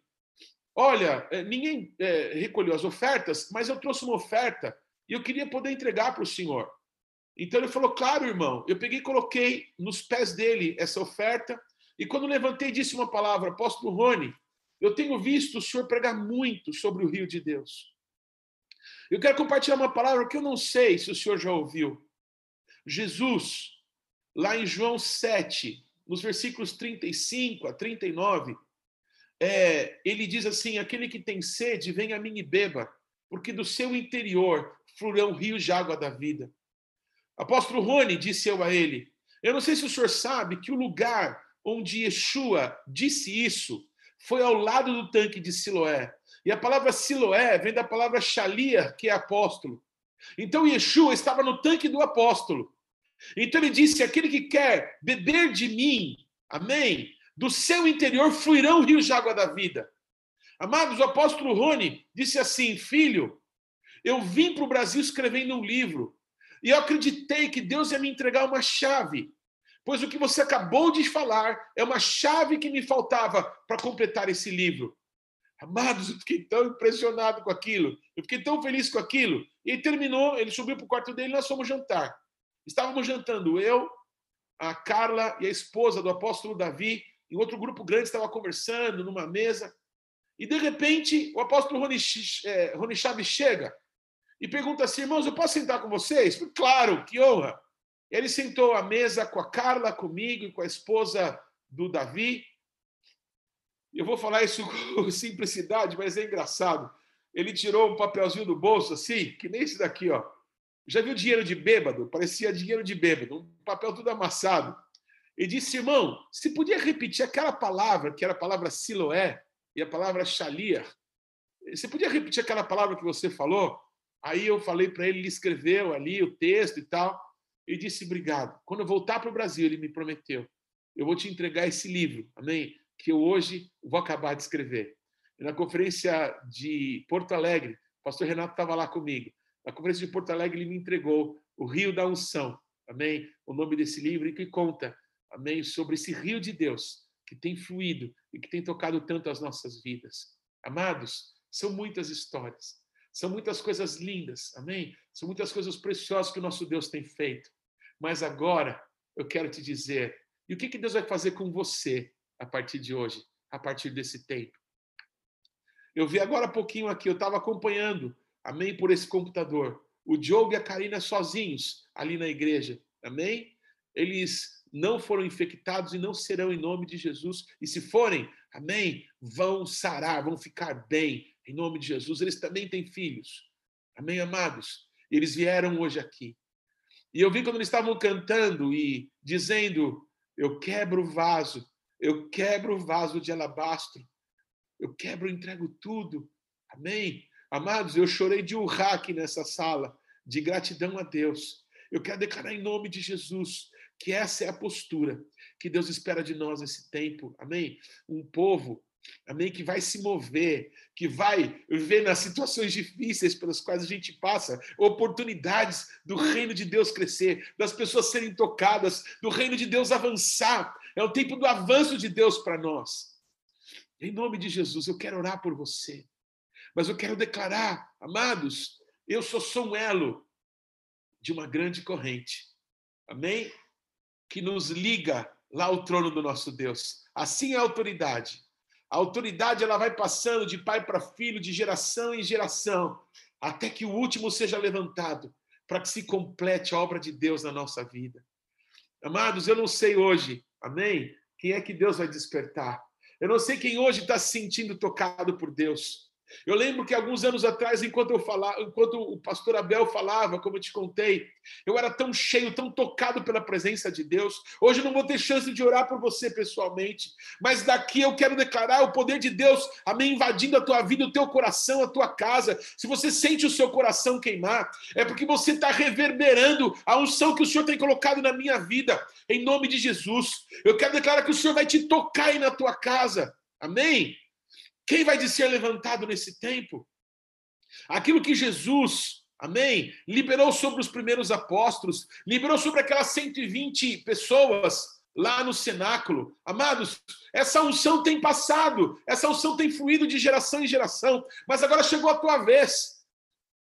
S1: olha, é, ninguém é, recolheu as ofertas, mas eu trouxe uma oferta e eu queria poder entregar para o senhor. Então ele falou: Claro, irmão. Eu peguei e coloquei nos pés dele essa oferta. E quando levantei, disse uma palavra: Apóstolo Rony, eu tenho visto o senhor pregar muito sobre o rio de Deus. Eu quero compartilhar uma palavra que eu não sei se o senhor já ouviu. Jesus, lá em João 7, nos versículos 35 a 39, é, ele diz assim: Aquele que tem sede, venha a mim e beba, porque do seu interior fluirão rios de água da vida. Apóstolo Rony, disse eu a ele, eu não sei se o senhor sabe que o lugar onde Yeshua disse isso foi ao lado do tanque de Siloé. E a palavra Siloé vem da palavra Shalia, que é apóstolo. Então Yeshua estava no tanque do apóstolo. Então ele disse: aquele que quer beber de mim, amém, do seu interior fluirão rios de água da vida. Amados, o apóstolo Rony disse assim: Filho, eu vim para o Brasil escrevendo um livro. E eu acreditei que Deus ia me entregar uma chave, pois o que você acabou de falar é uma chave que me faltava para completar esse livro. Amados, eu fiquei tão impressionado com aquilo, eu fiquei tão feliz com aquilo. E ele terminou, ele subiu para o quarto dele e nós fomos jantar. Estávamos jantando, eu, a Carla e a esposa do apóstolo Davi, em outro grupo grande, estava conversando numa mesa. E de repente, o apóstolo Rony, eh, Rony Chaves chega e pergunta assim: irmãos, eu posso sentar com vocês? Claro, que honra. Ele sentou à mesa com a Carla, comigo e com a esposa do Davi. Eu vou falar isso com simplicidade, mas é engraçado. Ele tirou um papelzinho do bolso, assim, que nem esse daqui, ó. Já viu dinheiro de bêbado? Parecia dinheiro de bêbado, um papel tudo amassado. E disse, irmão, se podia repetir aquela palavra, que era a palavra Siloé e a palavra Shalia. Você podia repetir aquela palavra que você falou? Aí eu falei para ele, ele escreveu ali o texto e tal, e disse obrigado. Quando eu voltar para o Brasil, ele me prometeu, eu vou te entregar esse livro, amém? Que eu hoje vou acabar de escrever. E na conferência de Porto Alegre, o pastor Renato estava lá comigo. Na conferência de Porto Alegre, ele me entregou o Rio da Unção, amém? O nome desse livro e que conta, amém? Sobre esse rio de Deus que tem fluído e que tem tocado tanto as nossas vidas. Amados, são muitas histórias. São muitas coisas lindas, amém? São muitas coisas preciosas que o nosso Deus tem feito. Mas agora eu quero te dizer, e o que, que Deus vai fazer com você a partir de hoje, a partir desse tempo? Eu vi agora há pouquinho aqui, eu estava acompanhando, amém, por esse computador, o Diogo e a Karina sozinhos ali na igreja, amém? Eles não foram infectados e não serão em nome de Jesus. E se forem, amém, vão sarar, vão ficar bem, em nome de Jesus. Eles também têm filhos. Amém, amados? Eles vieram hoje aqui. E eu vi quando eles estavam cantando e dizendo: Eu quebro o vaso, eu quebro o vaso de alabastro, eu quebro, entrego tudo. Amém? Amados, eu chorei de urrar aqui nessa sala, de gratidão a Deus. Eu quero declarar em nome de Jesus que essa é a postura que Deus espera de nós nesse tempo. Amém? Um povo amém? Que vai se mover, que vai ver nas situações difíceis pelas quais a gente passa, oportunidades do reino de Deus crescer, das pessoas serem tocadas, do reino de Deus avançar. É o tempo do avanço de Deus para nós. Em nome de Jesus, eu quero orar por você, mas eu quero declarar, amados, eu sou só um elo de uma grande corrente, amém? Que nos liga lá ao trono do nosso Deus. Assim é a autoridade a autoridade ela vai passando de pai para filho, de geração em geração, até que o último seja levantado. para que se complete a obra de Deus na nossa vida. Amados, eu não sei hoje, amém? Quem é que Deus vai despertar? Eu não sei quem hoje está se sentindo tocado por Deus. Eu lembro que alguns anos atrás, enquanto eu falava, enquanto o pastor Abel falava, como eu te contei, eu era tão cheio, tão tocado pela presença de Deus. Hoje eu não vou ter chance de orar por você pessoalmente, mas daqui eu quero declarar o poder de Deus, amém, invadindo a tua vida, o teu coração, a tua casa. Se você sente o seu coração queimar, é porque você está reverberando a unção que o Senhor tem colocado na minha vida, em nome de Jesus. Eu quero declarar que o Senhor vai te tocar aí na tua casa. Amém? Quem vai de ser levantado nesse tempo? Aquilo que Jesus, amém, liberou sobre os primeiros apóstolos, liberou sobre aquelas 120 pessoas lá no cenáculo. Amados, essa unção tem passado, essa unção tem fluído de geração em geração, mas agora chegou a tua vez.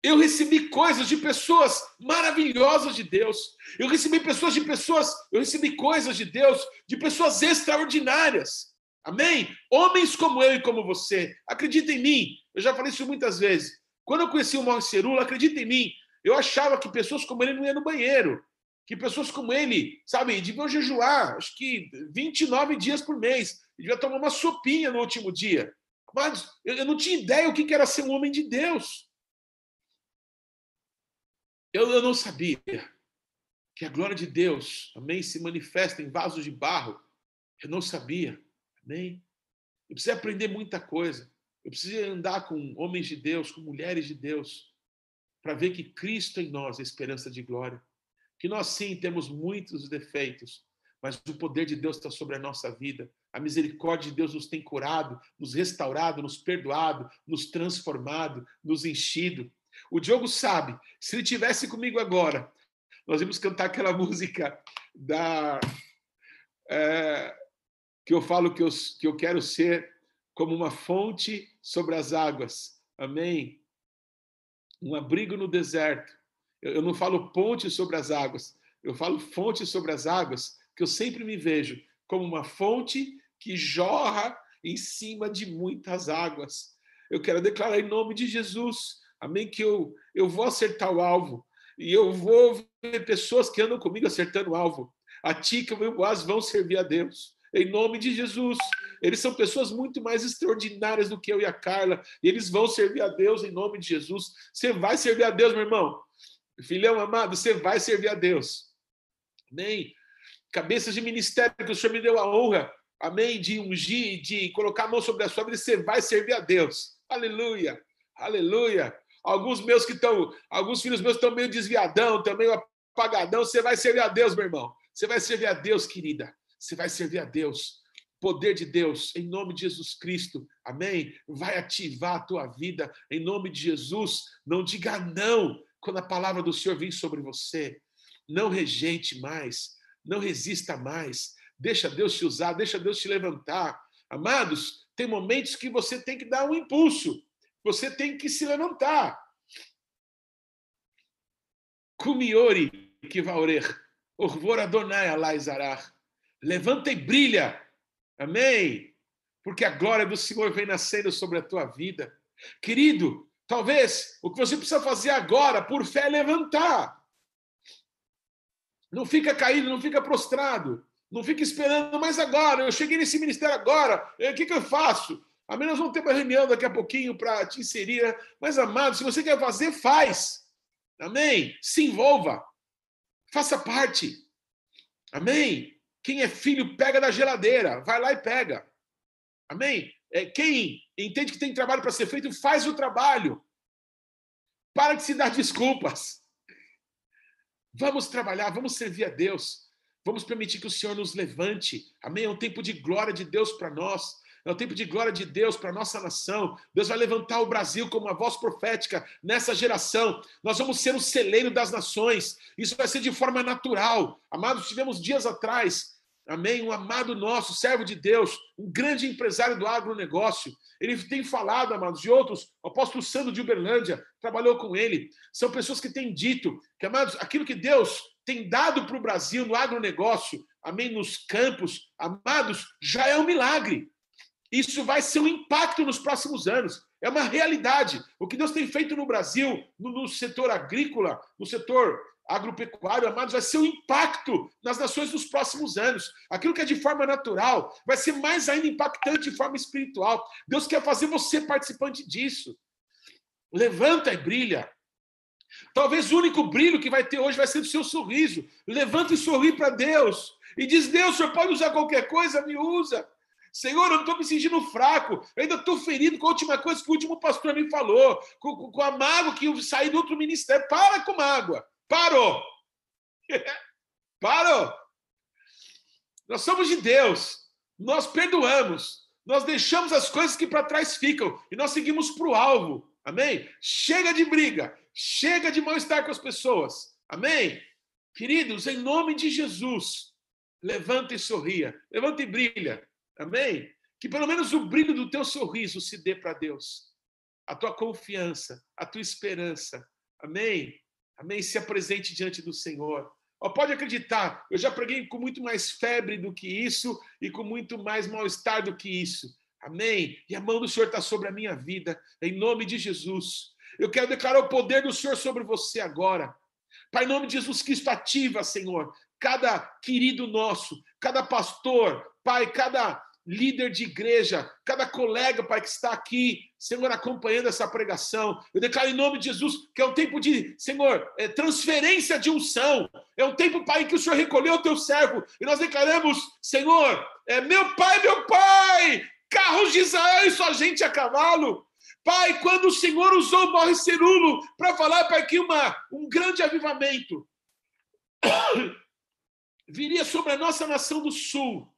S1: Eu recebi coisas de pessoas maravilhosas de Deus. Eu recebi pessoas de pessoas, eu recebi coisas de Deus de pessoas extraordinárias. Amém? Homens como eu e como você, acredita em mim. Eu já falei isso muitas vezes. Quando eu conheci o Mauro Cerula, acredita em mim. Eu achava que pessoas como ele não iam no banheiro. Que pessoas como ele, sabe, deviam jejuar, acho que 29 dias por mês. Devia tomar uma sopinha no último dia. Mas eu não tinha ideia o que era ser um homem de Deus. Eu, eu não sabia que a glória de Deus, amém, se manifesta em vasos de barro. Eu não sabia. Amém? Eu preciso aprender muita coisa. Eu preciso andar com homens de Deus, com mulheres de Deus, para ver que Cristo em nós é esperança de glória. Que nós sim temos muitos defeitos, mas o poder de Deus está sobre a nossa vida. A misericórdia de Deus nos tem curado, nos restaurado, nos perdoado, nos transformado, nos enchido. O Diogo sabe, se ele tivesse comigo agora, nós íamos cantar aquela música da. É, que eu falo que eu, que eu quero ser como uma fonte sobre as águas. Amém? Um abrigo no deserto. Eu, eu não falo ponte sobre as águas, eu falo fonte sobre as águas, que eu sempre me vejo como uma fonte que jorra em cima de muitas águas. Eu quero declarar em nome de Jesus, amém, que eu, eu vou acertar o alvo. E eu vou ver pessoas que andam comigo acertando o alvo. A Tica e o meu Boaz vão servir a Deus em nome de Jesus. Eles são pessoas muito mais extraordinárias do que eu e a Carla, e eles vão servir a Deus em nome de Jesus. Você vai servir a Deus, meu irmão. Filhão amado, você vai servir a Deus. Amém. Cabeças de ministério que o Senhor me deu a honra, amém, de ungir, de colocar a mão sobre a sua vida, você vai servir a Deus. Aleluia. Aleluia. Alguns meus que estão, alguns filhos meus estão meio desviadão, também apagadão, você vai servir a Deus, meu irmão. Você vai servir a Deus, querida. Você vai servir a Deus. Poder de Deus, em nome de Jesus Cristo, amém? Vai ativar a tua vida, em nome de Jesus. Não diga não quando a palavra do Senhor vir sobre você. Não rejeite mais, não resista mais. Deixa Deus te usar, deixa Deus te levantar. Amados, tem momentos que você tem que dar um impulso, você tem que se levantar. Kumiori que vaorer, orvor Adonai alaizarar. Levanta e brilha. Amém. Porque a glória do Senhor vem nascendo sobre a tua vida. Querido, talvez o que você precisa fazer agora, por fé, é levantar. Não fica caído, não fica prostrado. Não fica esperando, mas agora, eu cheguei nesse ministério agora, o que, que eu faço? Amém, nós vamos ter uma reunião daqui a pouquinho para te inserir. Mas, amado, se você quer fazer, faz. Amém? Se envolva. Faça parte. Amém? Quem é filho, pega da geladeira, vai lá e pega. Amém? É, quem entende que tem trabalho para ser feito, faz o trabalho. Para de se dar desculpas. Vamos trabalhar, vamos servir a Deus. Vamos permitir que o Senhor nos levante. Amém? É um tempo de glória de Deus para nós. É um tempo de glória de Deus para a nossa nação. Deus vai levantar o Brasil como uma voz profética nessa geração. Nós vamos ser o celeiro das nações. Isso vai ser de forma natural. Amados, tivemos dias atrás Amém? Um amado nosso, servo de Deus, um grande empresário do agronegócio. Ele tem falado, amados, de outros. O apóstolo Sandro de Uberlândia trabalhou com ele. São pessoas que têm dito que, amados, aquilo que Deus tem dado para o Brasil no agronegócio, amém, nos campos, amados, já é um milagre. Isso vai ser um impacto nos próximos anos. É uma realidade. O que Deus tem feito no Brasil, no, no setor agrícola, no setor agropecuário, amados, vai ser o impacto nas nações nos próximos anos. Aquilo que é de forma natural vai ser mais ainda impactante de forma espiritual. Deus quer fazer você participante disso. Levanta e brilha. Talvez o único brilho que vai ter hoje vai ser do seu sorriso. Levanta e sorri para Deus. E diz: Deus, o senhor pode usar qualquer coisa, me usa. Senhor, eu não estou me sentindo fraco, eu ainda estou ferido com a última coisa que o último pastor me falou, com, com a mágoa que eu saí do outro ministério. Para com mágoa. Parou! Parou! Nós somos de Deus, nós perdoamos, nós deixamos as coisas que para trás ficam e nós seguimos para o alvo. Amém? Chega de briga, chega de mal-estar com as pessoas. Amém? Queridos, em nome de Jesus, levanta e sorria, levanta e brilha. Amém? Que pelo menos o brilho do teu sorriso se dê para Deus. A tua confiança, a tua esperança. Amém? Amém? Se apresente diante do Senhor. Oh, pode acreditar, eu já preguei com muito mais febre do que isso e com muito mais mal-estar do que isso. Amém? E a mão do Senhor está sobre a minha vida, em nome de Jesus. Eu quero declarar o poder do Senhor sobre você agora. Pai, em nome de Jesus Cristo, ativa, Senhor, cada querido nosso, cada pastor, Pai, cada líder de igreja, cada colega, Pai, que está aqui, Senhor, acompanhando essa pregação. Eu declaro em nome de Jesus que é um tempo de, Senhor, é, transferência de unção. É um tempo, Pai, que o Senhor recolheu o teu servo. E nós declaramos, Senhor, é, meu Pai, meu Pai, carros de Israel e sua gente a cavalo. Pai, quando o Senhor usou o Morre Cerulo para falar, Pai, que uma, um grande avivamento viria sobre a nossa nação do sul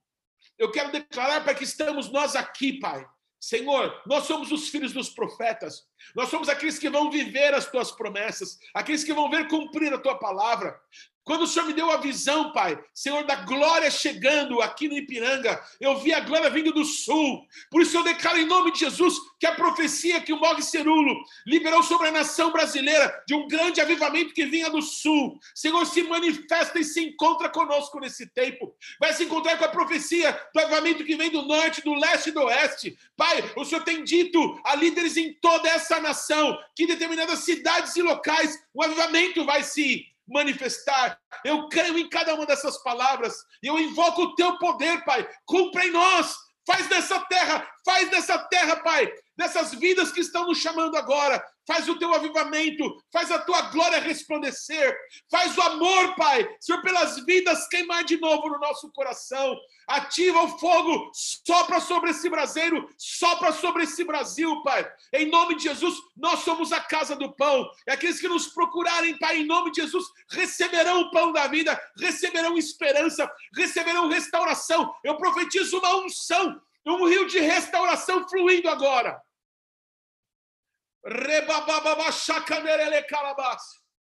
S1: eu quero declarar para que estamos nós aqui, Pai. Senhor, nós somos os filhos dos profetas, nós somos aqueles que vão viver as tuas promessas, aqueles que vão ver cumprir a tua palavra. Quando o Senhor me deu a visão, Pai, Senhor, da glória chegando aqui no Ipiranga, eu vi a glória vindo do sul. Por isso eu declaro em nome de Jesus que a profecia que o Mog Cerulo liberou sobre a nação brasileira de um grande avivamento que vinha do sul, Senhor, se manifesta e se encontra conosco nesse tempo. Vai se encontrar com a profecia do avivamento que vem do norte, do leste e do oeste. Pai, o Senhor tem dito a líderes em toda essa nação que em determinadas cidades e locais o avivamento vai se manifestar. Eu creio em cada uma dessas palavras e eu invoco o teu poder, Pai. Cumpra em nós. Faz dessa terra, faz dessa terra, Pai, dessas vidas que estão nos chamando agora, faz o teu avivamento, faz a tua glória resplandecer, faz o amor, Pai, Senhor, pelas vidas queimar de novo no nosso coração. Ativa o fogo, sopra sobre esse braseiro, sopra sobre esse Brasil, Pai. Em nome de Jesus, nós somos a casa do pão. E aqueles que nos procurarem, Pai, em nome de Jesus, receberão o pão da vida, receberão esperança, receberão restauração. Eu profetizo uma unção, um rio de restauração fluindo agora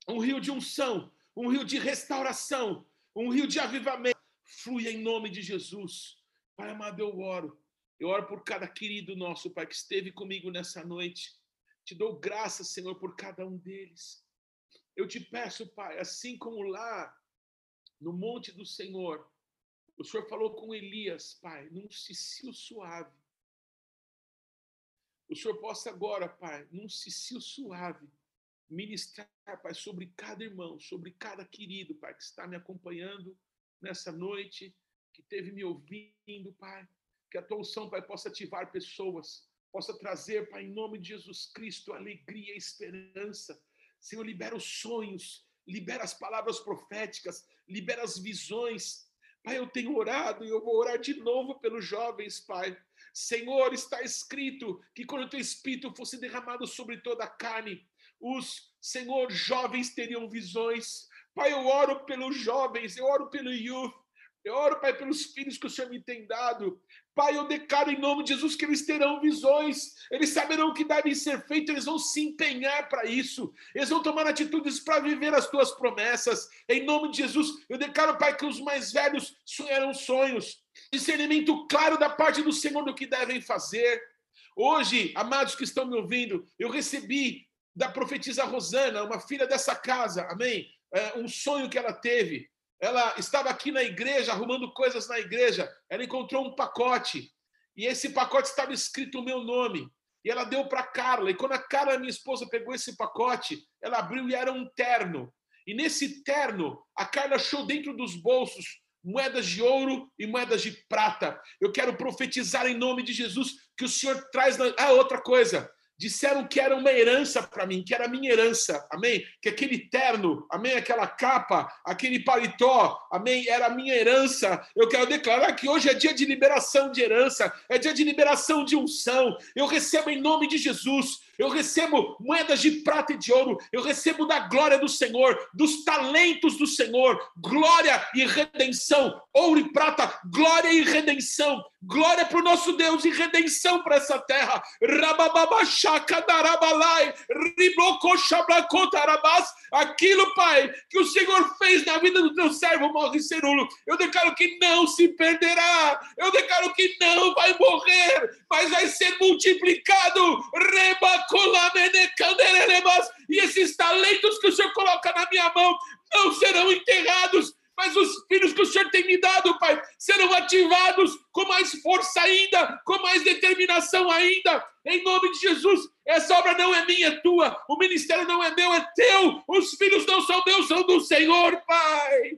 S1: um rio de unção, um rio de restauração, um rio de avivamento. Flui em nome de Jesus. Pai amado, eu oro. Eu oro por cada querido nosso, Pai, que esteve comigo nessa noite. Te dou graças, Senhor, por cada um deles. Eu te peço, Pai, assim como lá no monte do Senhor, o Senhor falou com Elias, Pai, num cicio suave o Senhor possa agora, Pai, num cicio suave, ministrar, Pai, sobre cada irmão, sobre cada querido, Pai, que está me acompanhando nessa noite, que esteve me ouvindo, Pai. Que a tua unção, Pai, possa ativar pessoas, possa trazer, Pai, em nome de Jesus Cristo, alegria e esperança. Senhor, libera os sonhos, libera as palavras proféticas, libera as visões. Pai, eu tenho orado e eu vou orar de novo pelos jovens, Pai. Senhor, está escrito que quando o teu espírito fosse derramado sobre toda a carne, os, Senhor, jovens teriam visões. Pai, eu oro pelos jovens, eu oro pelo youth, eu oro, Pai, pelos filhos que o Senhor me tem dado. Pai, eu declaro em nome de Jesus que eles terão visões, eles saberão o que deve ser feito, eles vão se empenhar para isso, eles vão tomar atitudes para viver as tuas promessas. Em nome de Jesus, eu declaro, Pai, que os mais velhos sonharão sonhos, discernimento claro da parte do Senhor do que devem fazer. Hoje, amados que estão me ouvindo, eu recebi da profetisa Rosana, uma filha dessa casa, amém? É, um sonho que ela teve ela estava aqui na igreja, arrumando coisas na igreja. Ela encontrou um pacote. E esse pacote estava escrito o meu nome. E ela deu para Carla. E quando a Carla, minha esposa, pegou esse pacote, ela abriu e era um terno. E nesse terno, a Carla achou dentro dos bolsos moedas de ouro e moedas de prata. Eu quero profetizar em nome de Jesus que o Senhor traz. Ah, outra coisa. Disseram que era uma herança para mim, que era minha herança, amém? Que aquele terno, amém? Aquela capa, aquele paletó, amém? Era minha herança. Eu quero declarar que hoje é dia de liberação de herança, é dia de liberação de unção. Eu recebo em nome de Jesus eu recebo moedas de prata e de ouro, eu recebo da glória do Senhor, dos talentos do Senhor, glória e redenção, ouro e prata, glória e redenção, glória para o nosso Deus e redenção para essa terra. Aquilo, Pai, que o Senhor fez na vida do teu servo Morre Cerulo, eu declaro que não se perderá, eu declaro que não vai morrer, mas vai ser multiplicado. E esses talentos que o Senhor coloca na minha mão não serão enterrados, mas os filhos que o Senhor tem me dado, Pai, serão ativados com mais força ainda, com mais determinação ainda. Em nome de Jesus, essa obra não é minha, é tua. O ministério não é meu, é teu. Os filhos não são meus, são do Senhor, Pai.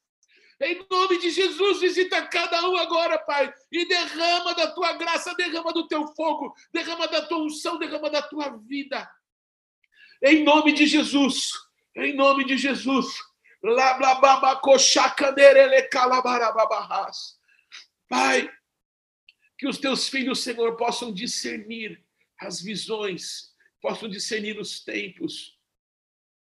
S1: Em nome de Jesus, visita cada um agora, Pai, e derrama da tua graça, derrama do teu fogo, derrama da tua unção, derrama da tua vida. Em nome de Jesus, em nome de Jesus. Pai, que os teus filhos, Senhor, possam discernir as visões, possam discernir os tempos.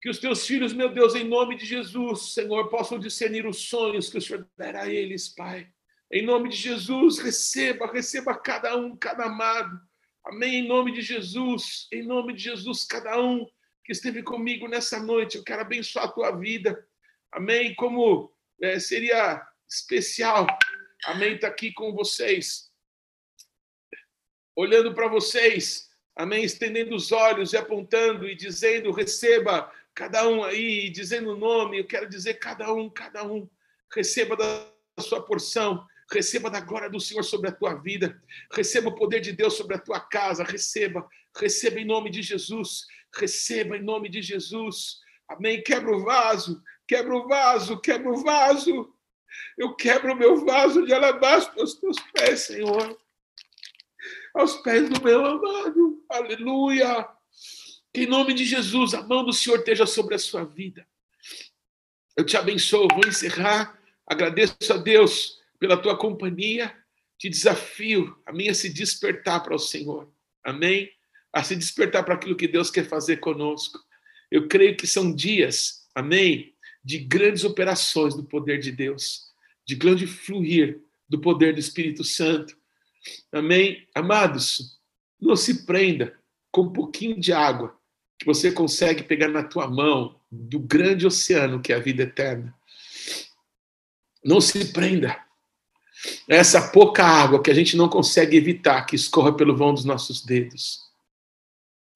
S1: Que os teus filhos, meu Deus, em nome de Jesus, Senhor, possam discernir os sonhos que o Senhor der a eles, Pai. Em nome de Jesus, receba, receba cada um, cada amado. Amém. Em nome de Jesus, em nome de Jesus, cada um que esteve comigo nessa noite, eu quero abençoar a tua vida. Amém? Como é, seria especial, amém, estar tá aqui com vocês, olhando para vocês, amém, estendendo os olhos e apontando e dizendo: receba cada um aí, dizendo o nome, eu quero dizer cada um, cada um, receba da sua porção, receba da glória do Senhor sobre a tua vida, receba o poder de Deus sobre a tua casa, receba, receba em nome de Jesus, receba em nome de Jesus. Amém. Quebra o vaso, quebra o vaso, quebra o vaso. Eu quebro o meu vaso de alabastro aos teus pés, Senhor. Aos pés do meu amado. Aleluia. Que em nome de Jesus, a mão do Senhor esteja sobre a sua vida. Eu te abençoo. Vou encerrar. Agradeço a Deus pela tua companhia. Te desafio a mim a se despertar para o Senhor. Amém? A se despertar para aquilo que Deus quer fazer conosco. Eu creio que são dias, amém, de grandes operações do poder de Deus, de grande fluir do poder do Espírito Santo. Amém? Amados, não se prenda com um pouquinho de água que você consegue pegar na tua mão do grande oceano que é a vida eterna. Não se prenda. Essa pouca água que a gente não consegue evitar que escorra pelo vão dos nossos dedos.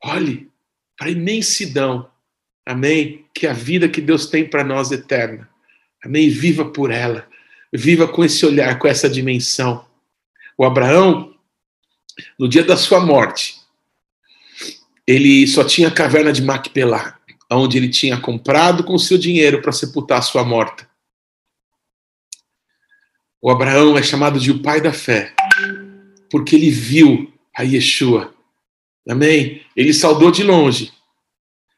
S1: Olhe para a imensidão Amém? Que a vida que Deus tem para nós é eterna. Amém? Viva por ela. Viva com esse olhar, com essa dimensão. O Abraão, no dia da sua morte, ele só tinha a caverna de Macpelá, onde ele tinha comprado com seu dinheiro para sepultar sua morta. O Abraão é chamado de o pai da fé, porque ele viu a Yeshua. Amém? Ele saudou de longe,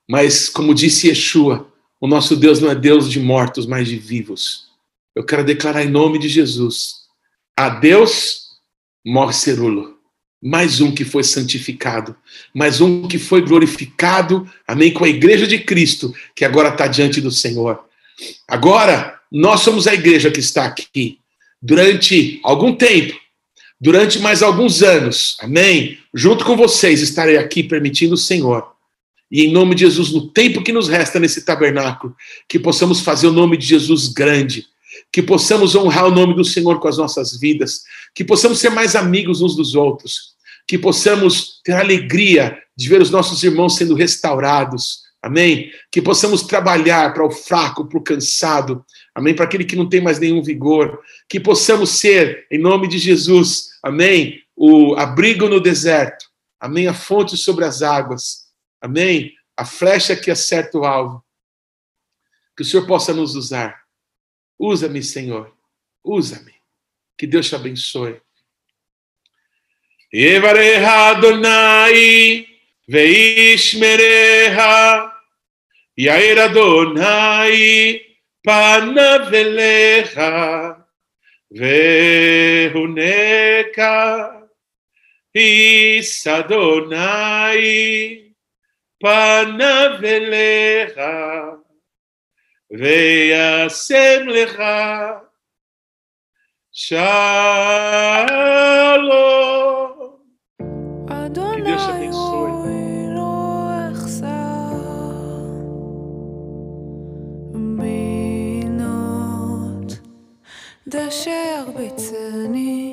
S1: mas, como disse Yeshua, o nosso Deus não é Deus de mortos, mas de vivos. Eu quero declarar em nome de Jesus: a Deus morre cerulo. Mais um que foi santificado, mais um que foi glorificado, amém, com a igreja de Cristo, que agora está diante do Senhor. Agora, nós somos a igreja que está aqui. Durante algum tempo, durante mais alguns anos, amém, junto com vocês estarei aqui permitindo o Senhor E em nome de Jesus, no tempo que nos resta nesse tabernáculo, que possamos fazer o nome de Jesus grande, que possamos honrar o nome do Senhor com as nossas vidas, que possamos ser mais amigos uns dos outros, que possamos ter alegria de ver os nossos irmãos sendo restaurados, amém? Que possamos trabalhar para o fraco, para o cansado, amém? Para aquele que não tem mais nenhum vigor, que possamos ser, em nome de Jesus, amém? O abrigo no deserto, amém? A fonte sobre as águas, amém? A flecha que acerta o alvo. Que o Senhor possa nos usar. Usa-me, Senhor, usa-me. Que Deus te abençoe. יברך אדוני וישמריה, יאיר אדוני פניו אליך, והונקה איס אדוני פניו אליך, וישם לך. שלום. אדוני הוא אלוהיך לא
S2: בינות דשר ירביצני